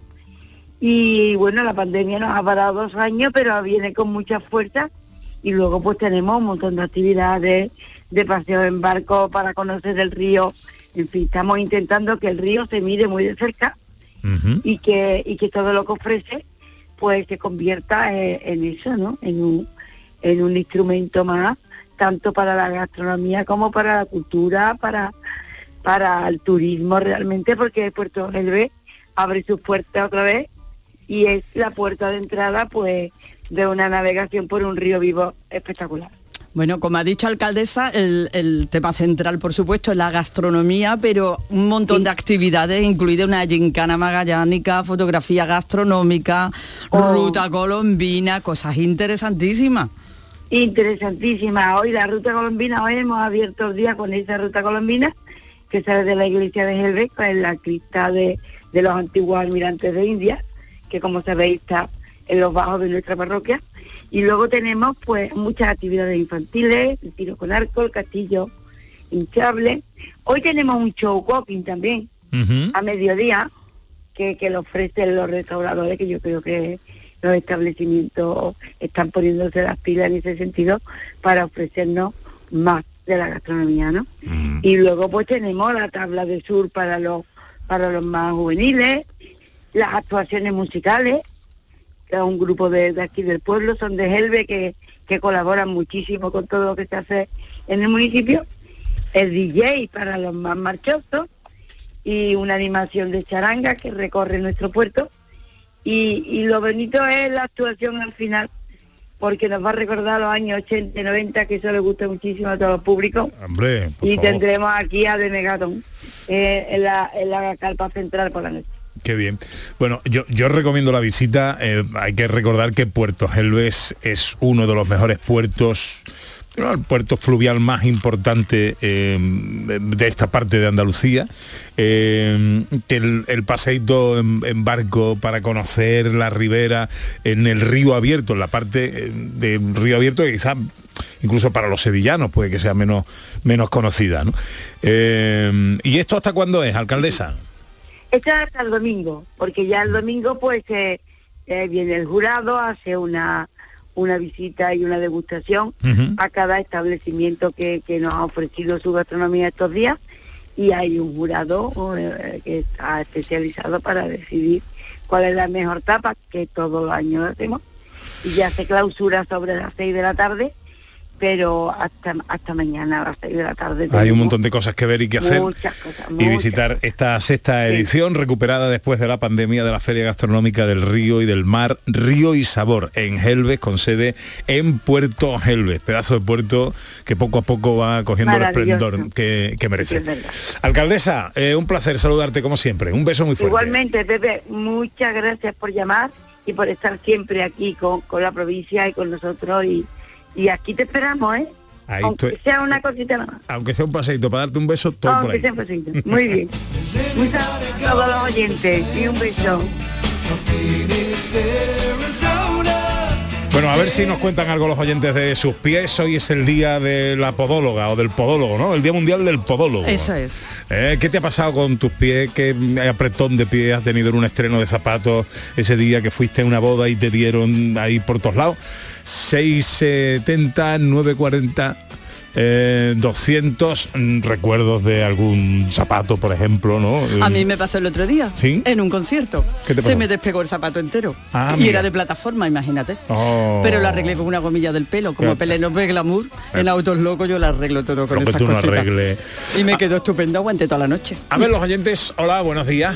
y bueno la pandemia nos ha parado dos años pero viene con mucha fuerza. Y luego pues tenemos un montón de actividades de paseo en barco para conocer el río. En fin estamos intentando que el río se mire muy de cerca y que y que todo lo que ofrece pues se convierta eh, en eso no en un en un instrumento más tanto para la gastronomía como para la cultura para para el turismo realmente porque Puerto Gelbe abre sus puertas otra vez y es la puerta de entrada pues de una navegación por un río vivo espectacular. Bueno, como ha dicho alcaldesa, el, el tema central, por supuesto, es la gastronomía, pero un montón de actividades, incluida una gincana magallánica, fotografía gastronómica, Oh. ruta colombina, cosas interesantísimas. Interesantísima. Hoy la ruta colombina, hoy hemos abierto el día con esa ruta colombina que sale de la iglesia de Helve, que es la cripta de, de los antiguos almirantes de India, que como sabéis está en los bajos de nuestra parroquia. Y luego tenemos pues muchas actividades infantiles, el tiro con arco, el castillo hinchable. Hoy tenemos un show walking también, a mediodía, que, que lo ofrecen los restauradores, que yo creo que los establecimientos están poniéndose las pilas en ese sentido para ofrecernos más de la gastronomía, ¿no? Y luego pues tenemos la tabla de sur para los para los más juveniles, las actuaciones musicales, que es un grupo de, de aquí del pueblo, son de Helve que, que colaboran muchísimo con todo lo que se hace en el municipio, el DJ para los más marchosos y una animación de charanga que recorre nuestro puerto y, y lo bonito es la actuación al final porque nos va a recordar los años 80 y 90 que eso le gusta muchísimo a todo el público Hombre, y favor. tendremos aquí a De Megatón eh, en, la, en la carpa central por la noche. Qué bien. Bueno, yo, recomiendo la visita. eh, hay que recordar que Puerto Gelbes es uno de los mejores puertos, el puerto fluvial más importante eh, de esta parte de Andalucía. Eh, el, paseíto en, barco para conocer la ribera en el río abierto, en la parte de río abierto que quizás incluso para los sevillanos puede que sea menos, menos conocida. ¿no? ¿Y esto hasta cuándo es, alcaldesa? Esto es hasta el domingo, porque ya el domingo pues eh, eh, viene el jurado, hace una, una visita y una degustación a cada establecimiento que, que nos ha ofrecido su gastronomía estos días y hay un jurado eh, que está especializado para decidir cuál es la mejor tapa, que todos los años hacemos, y ya se clausura sobre las 6 de la tarde pero hasta hasta mañana a las 6 de la tarde. Hay un montón de cosas que ver y que hacer. Muchas cosas, y visitar esta sexta edición recuperada después de la pandemia de la Feria Gastronómica del Río y del Mar, Río y Sabor, en Helves, con sede en Puerto Helves, pedazo de puerto que poco a poco va cogiendo el esplendor que, que merece. Alcaldesa, eh, un placer saludarte como siempre. Un beso muy fuerte. Igualmente, Pepe, muchas gracias por llamar y por estar siempre aquí con, con la provincia y con nosotros y, y aquí te esperamos, ¿eh? Ahí Aunque estoy. sea una cosita nada más. Aunque sea un paseito para darte un beso, todo por Aunque ahí. sea un pasito. Muy bien. Un saludo a todos los oyentes y un beso. Bueno, a ver si nos cuentan algo los oyentes de sus pies. Hoy es el día de la podóloga o del podólogo, ¿no? El Día Mundial del Podólogo. Eso es. Eh, ¿Qué te ha pasado con tus pies? ¿Qué apretón de pie has tenido en un estreno de zapatos ese día que fuiste a una boda y te dieron ahí por todos lados? 670, 940, eh, 200 mm, recuerdos de algún zapato, por ejemplo, ¿no? A mí me pasó el otro día, ¿Sí? en un concierto. ¿Qué te pasó? Se me despegó el zapato entero. Ah, y mira. era de plataforma, imagínate. Oh. Pero lo arreglé con una gomilla del pelo, como Claro. Pelélope Glamour. En autos locos yo lo arreglo todo con que esas no cositas. Y me quedó estupendo, aguanté toda la noche. A ver, los oyentes, hola, buenos días.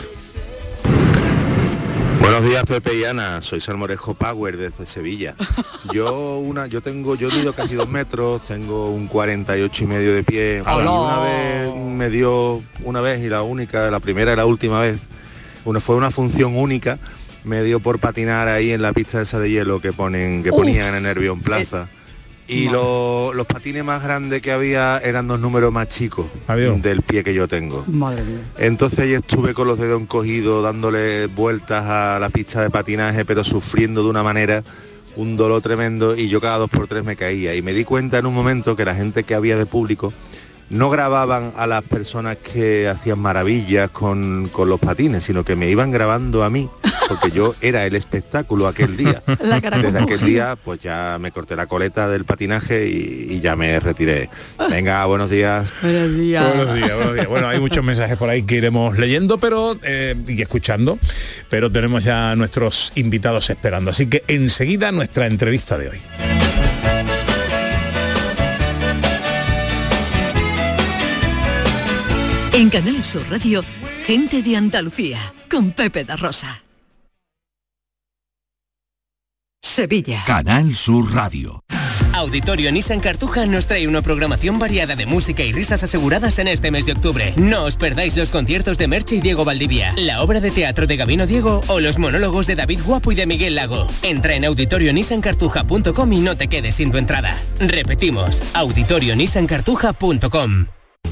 Buenos días Pepe y Ana, soy Salmorejo Power desde Sevilla. Yo una, yo tengo, yo mido casi dos metros, tengo un 48 y medio de pie. Una vez me dio, una vez y la única, la primera y la última vez, una, fue una función única, me dio por patinar ahí en la pista esa de hielo que ponen, que Uf. ponían en el Nervión Plaza. Y lo- los patines más grandes que había eran dos números más chicos del pie que yo tengo. Madre mía. Entonces ahí estuve con los dedos encogidos, dándole vueltas a la pista de patinaje, pero sufriendo de una manera un dolor tremendo y yo cada dos por tres me caía. Y me di cuenta en un momento que la gente que había de público no grababan a las personas que hacían maravillas con, con los patines, sino que me iban grabando a mí, porque yo era el espectáculo aquel día. La cara Desde aquel día pues ya me corté la coleta del patinaje y, y ya me retiré. Venga, buenos días. Buenos días. Buenos días, buenos días. Bueno, hay muchos mensajes por ahí que iremos leyendo pero eh, y escuchando, pero tenemos ya a nuestros invitados esperando. Así que enseguida nuestra entrevista de hoy. En Canal Sur Radio, gente de Andalucía, con Pepe da Rosa. Sevilla. Canal Sur Radio. Auditorio Nissan Cartuja nos trae una programación variada de música y risas aseguradas en este mes de octubre. No os perdáis los conciertos de Merche y Diego Valdivia, la obra de teatro de Gabino Diego o los monólogos de David Guapo y de Miguel Lago. Entra en auditorionissancartuja.com y no te quedes sin tu entrada. Repetimos, auditorionissancartuja.com.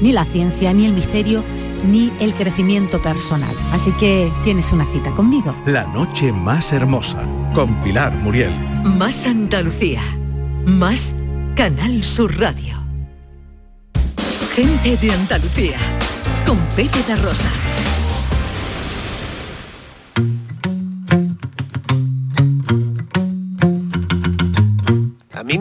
ni la ciencia, ni el misterio, ni el crecimiento personal. Así que tienes una cita conmigo. La noche más hermosa con Pilar Muriel. Más Andalucía. Más Canal Sur Radio. Gente de Andalucía. Con Pepe de Rosa.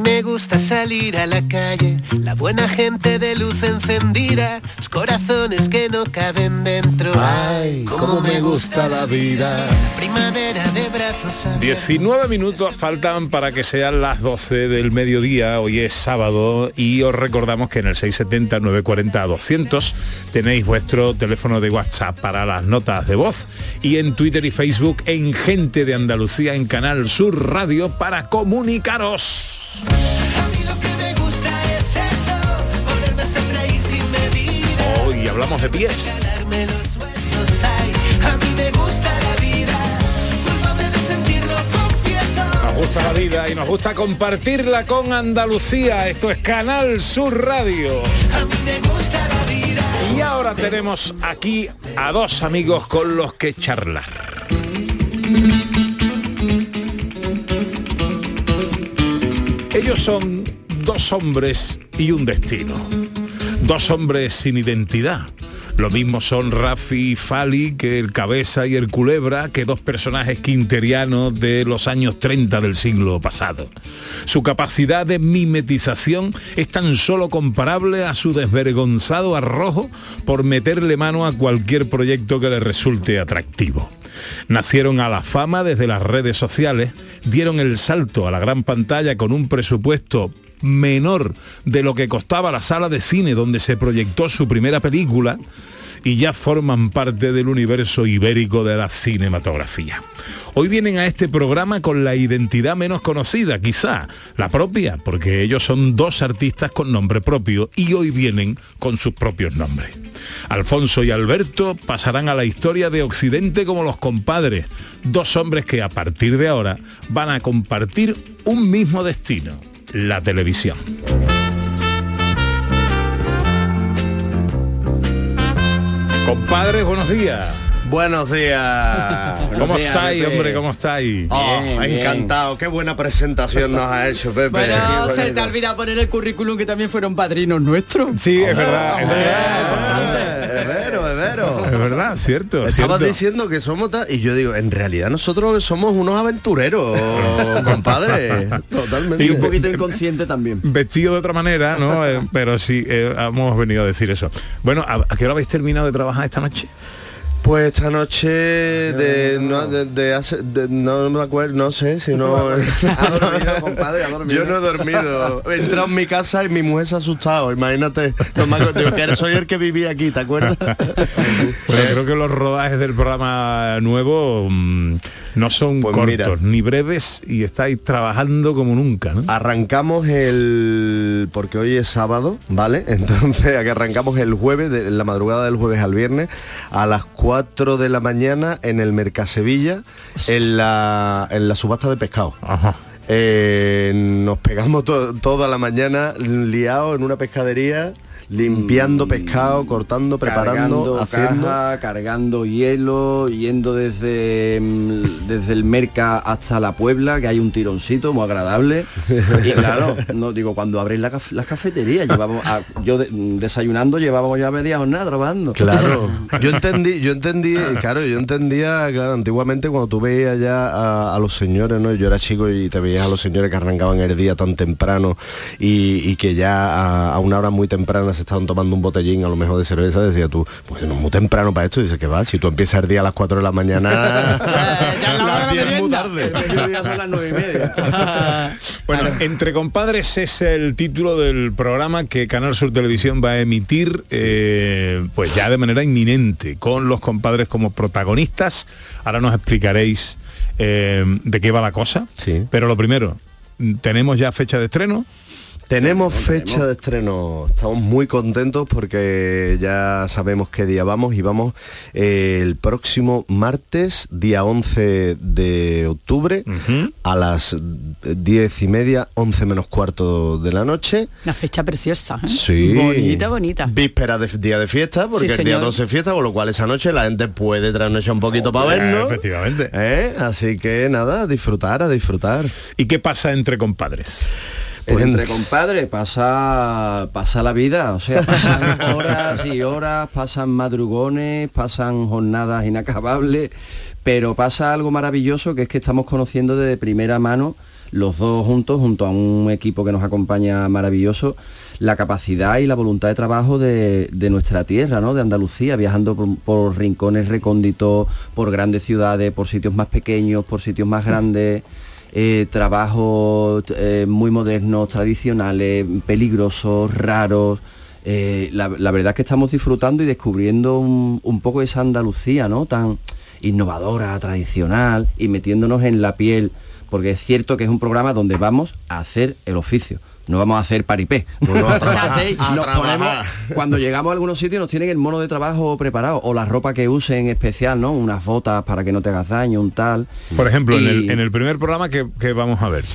Me gusta salir a la calle, la buena gente de luz encendida, los corazones que no caben dentro. Ay, cómo me gusta la vida. Primavera de brazos abiertos. 19 minutos faltan para que sean las 12 del mediodía, hoy es sábado y os recordamos que en el 670-940-200 tenéis vuestro teléfono de WhatsApp para las notas de voz y en Twitter y Facebook en Gente de Andalucía en Canal Sur Radio para comunicaros. Hoy hablamos de pies. Nos gusta la vida y nos gusta compartirla con Andalucía. Esto es Canal Sur Radio. Y ahora tenemos aquí a dos amigos con los que charlar. Ellos son dos hombres y un destino. Dos hombres sin identidad. Lo mismo son Rafi y Fali que el Cabeza y el Culebra, que dos personajes quinterianos de los años 30 del siglo pasado. Su capacidad de mimetización es tan solo comparable a su desvergonzado arrojo por meterle mano a cualquier proyecto que le resulte atractivo. Nacieron a la fama desde las redes sociales, dieron el salto a la gran pantalla con un presupuesto menor de lo que costaba la sala de cine donde se proyectó su primera película y ya forman parte del universo ibérico de la cinematografía. Hoy vienen a este programa con la identidad menos conocida, quizá, la propia, porque ellos son dos artistas con nombre propio y hoy vienen con sus propios nombres. Alfonso y Alberto pasarán a la historia de Occidente como los compadres, dos hombres que a partir de ahora van a compartir un mismo destino, la televisión. Compadres, buenos días. Buenos días. ¿Cómo estáis, hombre? ¿Cómo estáis? Oh, encantado. Qué buena presentación nos ha hecho, Pepe. Bueno, se te ha olvidado poner el currículum que también fueron padrinos nuestros. Sí, es verdad. Es verdad, cierto. Estabas cierto. diciendo que somos ta- y yo digo, en realidad nosotros somos unos aventureros, compadre. Totalmente. Y un poquito inconsciente también. Vestido de otra manera, ¿no? Eh, pero sí, eh, hemos venido a decir eso. Bueno, ¿a, a qué hora habéis terminado de trabajar esta noche? Pues esta noche de no, de, de hace- de- no me acuerdo, no sé si no. Yo no he dormido. He entrado en mi casa y mi mujer se ha asustado, imagínate. No me acuerdo, digo, que soy el que vivía aquí, ¿te acuerdas? Bueno, creo que los rodajes del programa nuevo mm, no son Pues cortos mira. ni breves y estáis trabajando como nunca, ¿no? Arrancamos el porque hoy es sábado, ¿vale? Entonces aquí arrancamos el jueves, de, la madrugada del jueves al viernes, a las 4 de la mañana en el Mercasevilla, en la, en la subasta de pescado. Eh, nos pegamos to- toda la mañana liados en una pescadería, limpiando pescado, cortando, preparando, cargando haciendo. caja, cargando hielo, yendo desde, mm, desde el Merca hasta la Puebla, que hay un tironcito muy agradable. Y claro, no digo, cuando abréis la las cafeterías, llevamos a- yo de- mm, desayunando llevábamos ya media jornada trabajando. Claro, yo entendí, yo entendí, claro, yo entendía, claro, antiguamente cuando tú veías ya a, a los señores, ¿no? Yo era chico y te veías a los señores que arrancaban el día tan temprano y, y que ya a, a una hora muy temprana se estaban tomando un botellín a lo mejor de cerveza, decía tú, pues no es muy temprano para esto, y dice que va, si tú empiezas el día a las 4 de la mañana, la es muy tarde. son las nueve y media. Bueno, Entre Compadres es el título del programa que Canal Sur Televisión va a emitir eh, pues ya de manera inminente, con los compadres como protagonistas. Ahora nos explicaréis eh, de qué va la cosa. Pero lo primero, ¿tenemos ya fecha de estreno? Tenemos fecha de estreno, estamos muy contentos porque ya sabemos qué día vamos y vamos eh, el próximo martes, día 11 de octubre, a las 10 y media, 11 menos cuarto de la noche. Una fecha preciosa. ¿eh? Sí. Bonita, bonita. Víspera de día de fiesta, porque Sí, el día señor. 12 es fiesta, con lo cual esa noche la gente puede traernos un poquito para Hombre, vernos. efectivamente. ¿Eh? Así que nada, a disfrutar, a disfrutar. ¿Y qué pasa entre compadres? Pues entre compadres pasa, pasa la vida, o sea, pasan horas y horas, pasan madrugones, pasan jornadas inacabables, pero pasa algo maravilloso que es que estamos conociendo de primera mano los dos juntos, junto a un equipo que nos acompaña maravilloso, la capacidad y la voluntad de trabajo de, de nuestra tierra, ¿no? de Andalucía, viajando por, por rincones recónditos, por grandes ciudades, por sitios más pequeños, por sitios más grandes eh, trabajos eh, muy modernos, tradicionales, peligrosos, raros. Eh, la, verdad es que estamos disfrutando y descubriendo un, un poco esa Andalucía, ¿no? Tan innovadora, tradicional y metiéndonos en la piel, porque es cierto que es un programa donde vamos a hacer el oficio. No vamos a hacer paripé. no, a O sea, trabajar, hacéis- a nos ponemos- cuando llegamos a algunos sitios nos tienen el mono de trabajo preparado o la ropa que usen especial, ¿no? Unas botas para que no te hagas daño, un tal. Por ejemplo, en, el, en el primer programa que, que vamos a ver.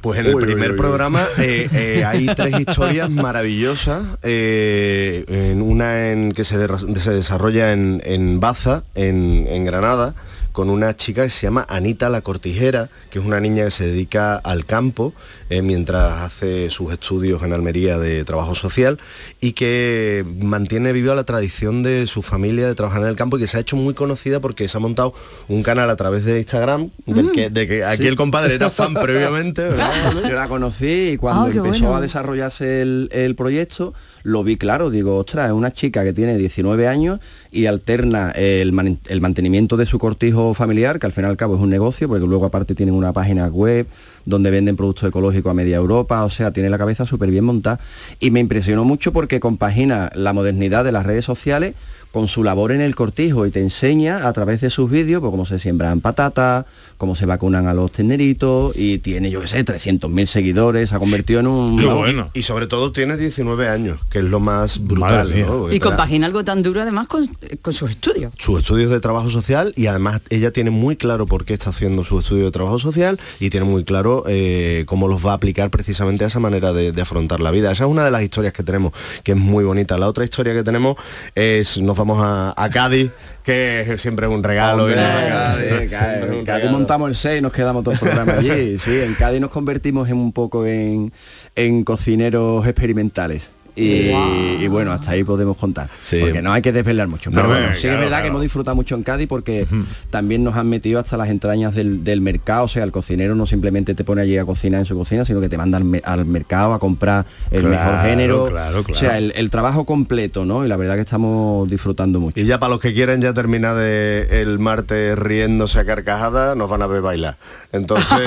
Pues en el Uy, primer uy, uy, uy. programa eh, eh, hay tres historias maravillosas. eh, en una en que se, se desarrolla en, en Baza, en, en Granada, con una chica que se llama Anita la Cortijera, que es una niña que se dedica al campo eh, mientras hace sus estudios en Almería de trabajo social y que mantiene viva la tradición de su familia de trabajar en el campo y que se ha hecho muy conocida porque se ha montado un canal a través de Instagram, del que, de que aquí Sí. el compadre era fan previamente, ¿verdad? Yo la conocí y cuando Ah, empezó bueno. a desarrollarse el, el proyecto, lo vi claro, digo, ostras, es una chica que tiene 19 años y alterna el, el mantenimiento de su cortijo familiar, que al fin y al cabo es un negocio, porque luego aparte tienen una página web donde venden productos ecológicos a media Europa, o sea, tiene la cabeza súper bien montada. Y me impresionó mucho porque compagina la modernidad de las redes sociales con su labor en el cortijo y te enseña a través de sus vídeos pues, cómo se siembran patatas, cómo se vacunan a los terneritos y tiene, yo qué sé, 300.000 seguidores, se ha convertido en un... Y sobre todo tienes 19 años, que es lo más brutal, Y compagina algo tan duro además con, con sus estudios. sus estudios de trabajo social y además ella tiene muy claro por qué está haciendo su estudio de trabajo social y tiene muy claro eh, cómo los va a aplicar precisamente a esa manera de, de afrontar la vida. Esa es una de las historias que tenemos, que es muy bonita. La otra historia que tenemos es, nos vamos a, a Cádiz, que es siempre un regalo. Hombre, irnos a Cádiz. sí, Cádiz. En Cádiz regalo. montamos el 6 y nos quedamos todo el programa allí. Sí, en Cádiz nos convertimos en un poco en, en cocineros experimentales. Y, bueno, hasta ahí podemos contar. Porque no hay que desvelar mucho. Pero No, bueno, sí claro, es verdad claro. que hemos disfrutado mucho en Cádiz porque también nos han metido hasta las entrañas del, del mercado. O sea, el cocinero no simplemente te pone allí a cocinar en su cocina, sino que te manda al, me- al mercado a comprar el Claro, mejor género. claro, O sea, el, el trabajo completo, ¿no? Y la verdad que estamos disfrutando mucho. Y ya para los que quieran ya terminar de el martes riéndose a carcajadas, nos van a ver bailar. Entonces,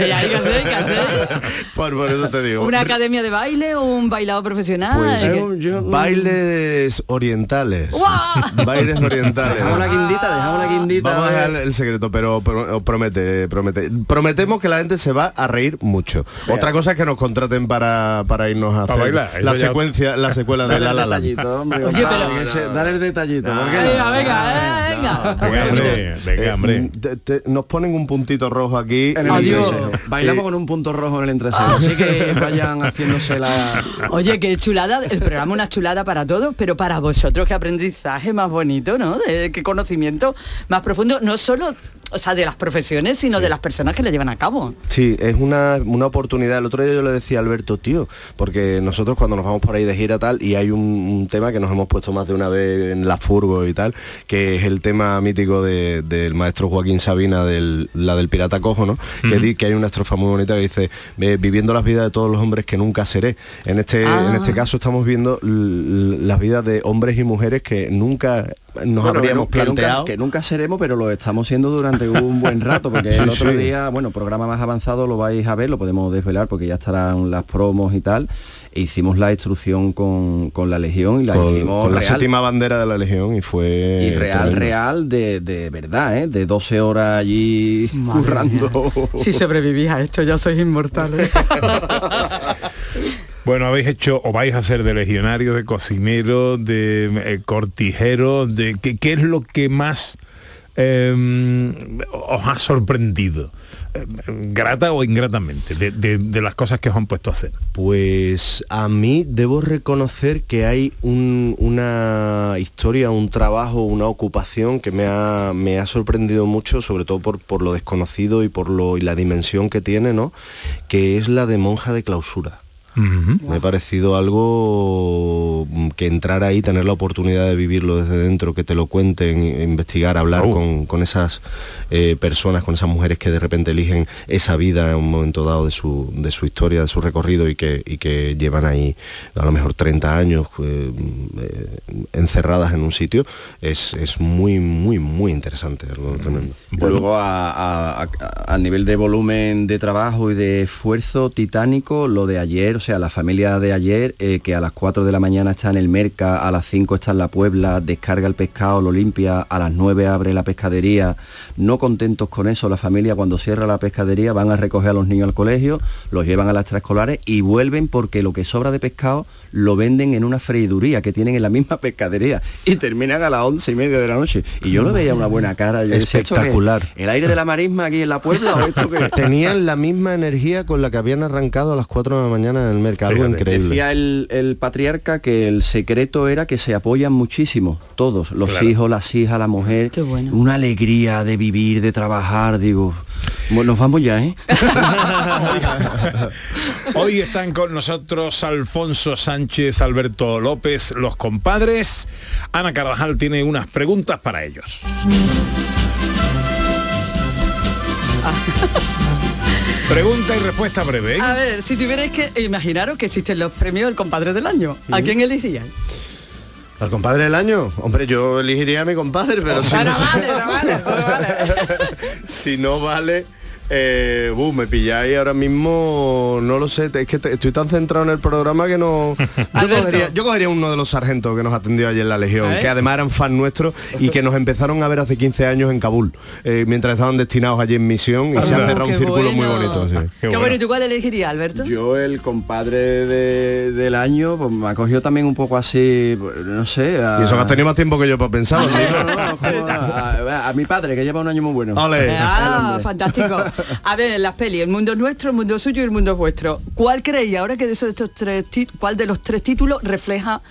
por, por eso te digo. ¿Una academia de baile o un bailado profesional? Pues ¿Qué? bailes orientales. Bailes orientales. Dejamos una guindita, dejamos una guindita. Vamos a dejar el secreto, pero pro- promete, promete. Prometemos que la gente se va a reír mucho. Otra cosa es que nos contraten para, para irnos a Para hacer bailar, la secuencia, la secuela de Dale La el La pero- se- dale el detallito. Venga, venga, eh, venga. Venga, hombre, Eh, nos ponen un puntito rojo aquí. En el Adiós. entrecejo. Bailamos Eh, con un punto rojo en el entrecejo. Así que vayan haciéndose la... Oye, qué chulada, el programa una chulada para todos, pero para vosotros qué aprendizaje más bonito, ¿no? De, qué conocimiento más profundo, no solo, o sea, de las profesiones, sino de las personas que le llevan a cabo. Sí, es una, una oportunidad. El otro día yo le decía a Alberto, tío, porque nosotros cuando nos vamos por ahí de gira tal, y hay un, un tema que nos hemos puesto más de una vez en la furgo y tal, que es el tema mítico de- del maestro Joaquín Sabina, del, la del pirata cojo, ¿no? Que, que hay una estrofa muy bonita que dice, "Ve, viviendo las vidas de todos los hombres que nunca seré. En este, Ah. en este caso estamos viendo las vidas de hombres y mujeres que nunca nos Bueno, habríamos que nunca- planteado. Que nunca, seremos, pero lo estamos siendo durante un buen rato, porque Sí, el otro sí. día, bueno, programa más avanzado lo vais a ver, lo podemos desvelar porque ya estarán las promos y tal. E hicimos la instrucción con, con la Legión y la con, hicimos con la real. séptima bandera de la Legión y fue y real, tremendo. real de, de verdad, ¿eh? De 12 horas allí currando. Si sobrevivís a esto ya sois inmortales. Bueno, habéis hecho o vais a hacer de legionario, de cocinero, de eh, cortijero, de ¿qué, qué es lo que más eh, os ha sorprendido? Eh, grata o ingratamente, de, de- las cosas que os han puesto a hacer. Pues a mí debo reconocer que hay un- una historia, un trabajo, una ocupación que me ha, me ha sorprendido mucho, sobre todo por, por lo desconocido y por lo, y la dimensión que tiene, ¿no? Que es la de monja de clausura. Me ha parecido algo mm, que entrar ahí, tener la oportunidad de vivirlo desde dentro, que te lo cuenten, investigar, hablar Oh. con, con esas eh, personas, con esas mujeres que de repente eligen esa vida en un momento dado de su, de su historia, de su recorrido y que, y que llevan ahí a lo mejor 30 años eh, eh, encerradas en un sitio, es, es muy, muy, muy interesante, algo tremendo. Luego a, a- a- a nivel de volumen de trabajo y de esfuerzo titánico, lo de ayer, o sea, la familia de ayer, eh, que a las 4 de la mañana está en el Merca, a las 5 está en la Puebla, descarga el pescado, lo limpia, a las 9 abre la pescadería, no contentos con eso, la familia cuando cierra la pescadería van a recoger a los niños al colegio, los llevan a las extraescolares y vuelven porque lo que sobra de pescado lo venden en una freiduría que tienen en la misma pescadería y terminan a las once y media de la noche. Y yo lo veía una buena cara. Espectacular. ¿El aire de la marisma aquí en la Puebla o esto qué? Tenían la misma energía con la que habían arrancado a las 4 de la mañana en el mercado, algo increíble. Decía el, el patriarca que el secreto era que se apoyan muchísimo, todos, los Claro. hijos, las hijas, la mujer. Una alegría de vivir, de trabajar, digo. Bueno, nos vamos ya, ¿eh? Hoy están con nosotros Alfonso Sánchez, Alberto López, los compadres. Ana Carvajal tiene unas preguntas para ellos. Pregunta y respuesta breve. ¿eh? A ver, si tuvierais que imaginaros que existen los premios del compadre del año, ¿a quién elegiríais? ¿Al compadre del año? Hombre, yo elegiría a mi compadre, pero si no, vale, no vale, eh, buh, me pilláis ahora mismo, no lo sé, es que te- estoy tan centrado en el programa que no... Yo cogería, yo cogería uno de los sargentos que nos atendió ayer en la Legión, ¿Eh? que además eran fan nuestros y que nos empezaron a ver hace 15 años en Kabul, eh, mientras estaban destinados allí en misión y se ha cerrado un Qué círculo muy bueno. bonito. sí. Qué, bueno, ¿y tú cuál elegirías, Alberto? Yo el compadre de- del año pues, me acogió también un poco así, no sé. A, Y eso que has tenido más tiempo que yo para pensar. a, a- a mi padre, que lleva un año muy bueno. Ah, fantástico. A ver, las pelis, el mundo es nuestro, el mundo suyo y el mundo es vuestro. ¿Cuál creéis ahora que de esos estos tres cuál de los tres títulos refleja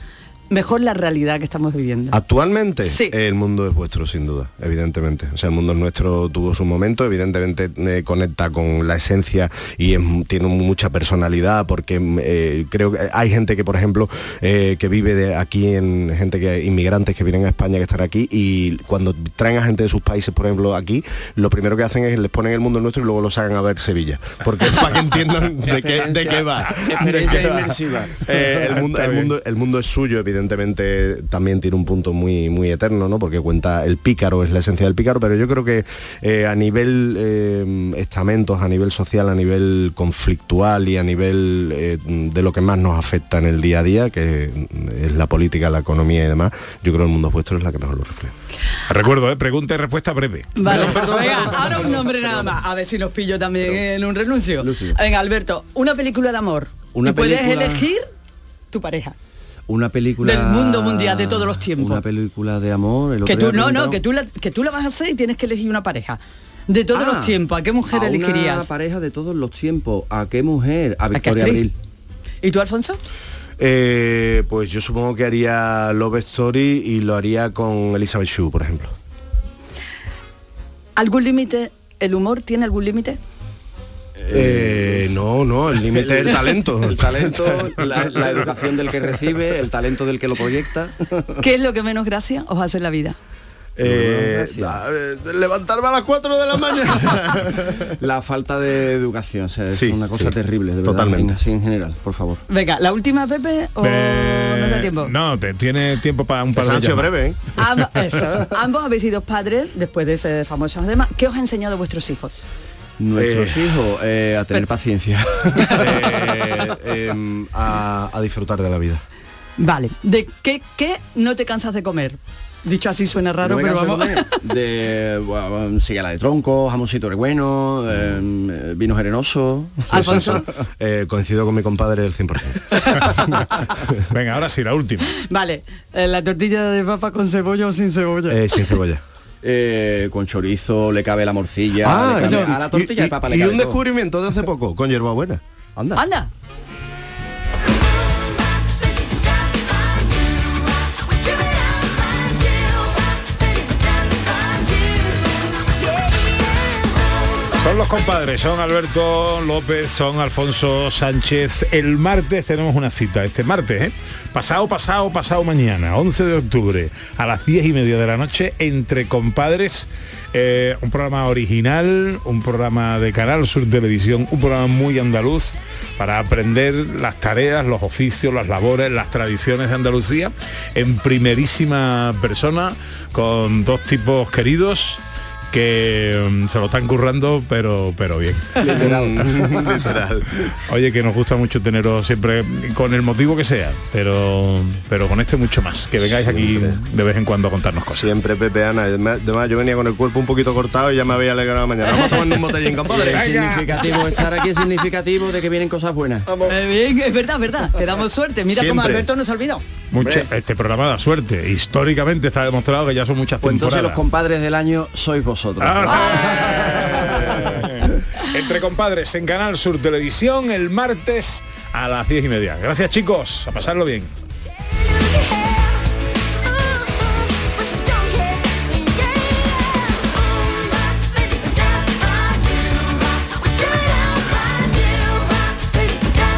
mejor la realidad que estamos viviendo? Actualmente Sí. el mundo es vuestro sin duda, evidentemente. O sea, el mundo es nuestro tuvo su momento, evidentemente eh, conecta con la esencia y es- tiene mucha personalidad porque eh, creo que hay gente que, por ejemplo, eh, que vive de aquí en gente que inmigrantes que vienen a España que están aquí y cuando traen a gente de sus países, por ejemplo, aquí, lo primero que hacen es les ponen el mundo es nuestro y luego lo sacan a ver Sevilla, porque es para que entiendan de qué, de qué va. de Experiencia qué va. inmersiva. Eh, el, mundo, el, mundo, el mundo es suyo, evidentemente también tiene un punto muy, muy eterno, ¿no? Porque cuenta el pícaro, es la esencia del pícaro, pero yo creo que eh, a nivel eh, estamentos, a nivel social, a nivel conflictual y a nivel eh, de lo que más nos afecta en el día a día, que es la política, la economía y demás, yo creo que el mundo vuestro es la que mejor lo refleja. Recuerdo, ¿eh? pregunta y respuesta breve. Vale, venga, ahora un nombre nada más. A ver si nos pillo también en un renuncio. Venga, Alberto, una película de amor. Una y puedes elegir tu pareja. Una película... Del mundo mundial de todos los tiempos. Una película de amor. el Que otro tú, no, no, que tú, la, que tú la vas a hacer y tienes que elegir una pareja. De todos Ah, los tiempos, ¿a qué mujer a Una elegirías? pareja de todos los tiempos. ¿A qué mujer? A Victoria? Abril. ¿Y tú, Alfonso? Eh, pues yo supongo que haría Love Story y lo haría con Elizabeth Shue, por ejemplo. ¿Algún límite? ¿El humor tiene algún límite? Eh, no, no, el límite es el talento. El talento, la, la educación del que recibe, el talento del que lo proyecta. ¿Qué es lo que menos gracia os hace en la vida? Eh, eh, levantarme a las 4 de la mañana. La falta de educación, o sea, es Sí, una cosa sí, terrible, de verdad, totalmente. en- así en general, por favor. Venga, la última, Pepe, o Eh, no da tiempo. no, te tiene tiempo para un par de breve, ¿eh? Eso. Ambos habéis sido padres después de ese famoso además. ¿Qué os ha enseñado vuestros hijos? Nuestros Eh, hijos, eh, a tener paciencia. Eh, em, a, a disfrutar de la vida. Vale. ¿De qué, qué no te cansas de comer? Dicho así suena raro, No pero vamos. de bueno, sigala de tronco, jamoncito bueno, eh, vino generoso. Alfonso. Eh, coincido con mi compadre el 100%. Venga, ahora sí, la última. Vale, eh, la tortilla de papa con cebolla o sin cebolla. Eh, sin cebolla. Eh, con chorizo le cabe la morcilla, Ah, le cabe- y- a la tortilla y, de papa y le cabe un todo. descubrimiento de hace poco, con hierbabuena. Anda. Anda. Los compadres, son Alberto López, son Alfonso Sánchez. El martes tenemos una cita, este martes, ¿eh? Pasado, pasado, pasado mañana, 11 de octubre, a las 10 y media de la noche, entre compadres, eh, un programa original, un programa de Canal Sur Televisión, un programa muy andaluz para aprender las tareas, los oficios, las labores, las tradiciones de Andalucía en primerísima persona, con dos tipos queridos que mm, se lo están currando, pero pero bien. Literal. Oye, que nos gusta mucho teneros siempre con el motivo que sea, pero pero con este mucho más. Que vengáis aquí de vez en cuando a contarnos cosas. Siempre Pepe Ana. Además, yo venía con el cuerpo un poquito cortado y ya me había alegrado la mañana. Vamos a tomar un botellín, compadre. Es significativo, estar aquí es significativo de que vienen cosas buenas. Eh, bien, es verdad, es verdad. Te damos suerte. Mira cómo Siempre. Alberto nos ha olvidado. Mucha- este programa da suerte. Históricamente está demostrado que ya son muchas Pues entonces los compadres del año sois vosotros. Entre compadres en Canal Sur Televisión el martes a las 10 y media. Gracias chicos, a pasarlo bien.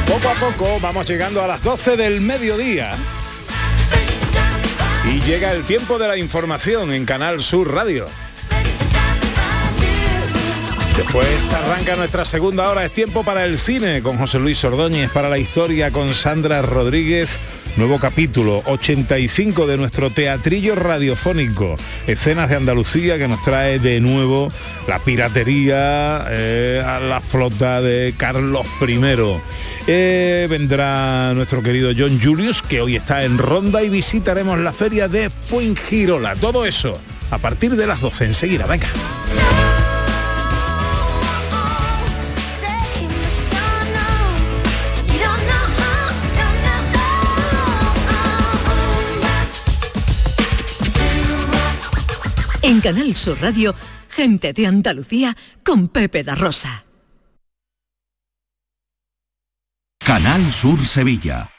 Poco a poco vamos llegando a las 12 del mediodía. Y llega el tiempo de la información en Canal Sur Radio. Después arranca nuestra segunda hora, es tiempo para el cine con José Luis Ordóñez, para la historia con Sandra Rodríguez, nuevo capítulo 85 de nuestro teatrillo radiofónico, escenas de Andalucía que nos trae de nuevo la piratería eh, a la flota de Carlos I. Eh, vendrá nuestro querido John Julius, que hoy está en Ronda y visitaremos la feria de Fuengirola. Todo eso a partir de las 12 enseguida, venga. En Canal Sur Radio, gente de Andalucía con Pepe da Rosa. Canal Sur Sevilla.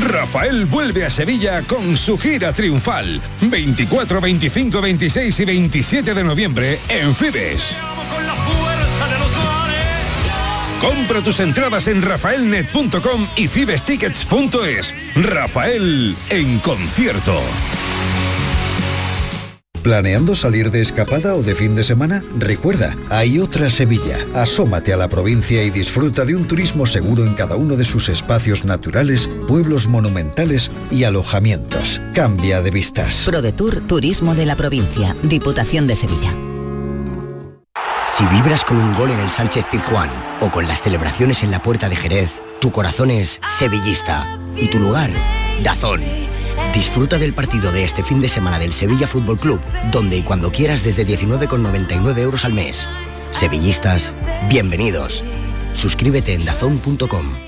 Rafael vuelve a Sevilla con su gira triunfal. 24, 25, 26 y 27 de noviembre en Fibes. Compra tus entradas en rafaelnet.com y fibestickets.es. Rafael en concierto. ¿Planeando salir de escapada o de fin de semana? Recuerda, hay otra Sevilla. Asómate a la provincia y disfruta de un turismo seguro en cada uno de sus espacios naturales, pueblos monumentales y alojamientos. Cambia de vistas. ProDetour Turismo de la Provincia, Diputación de Sevilla. Si vibras con un gol en el Sánchez Pizjuán o con las celebraciones en la Puerta de Jerez, tu corazón es sevillista y tu lugar, Dazón. Disfruta del partido de este fin de semana del Sevilla Fútbol Club, donde y cuando quieras desde 19,99 euros al mes. Sevillistas, bienvenidos. Suscríbete en dazón.com.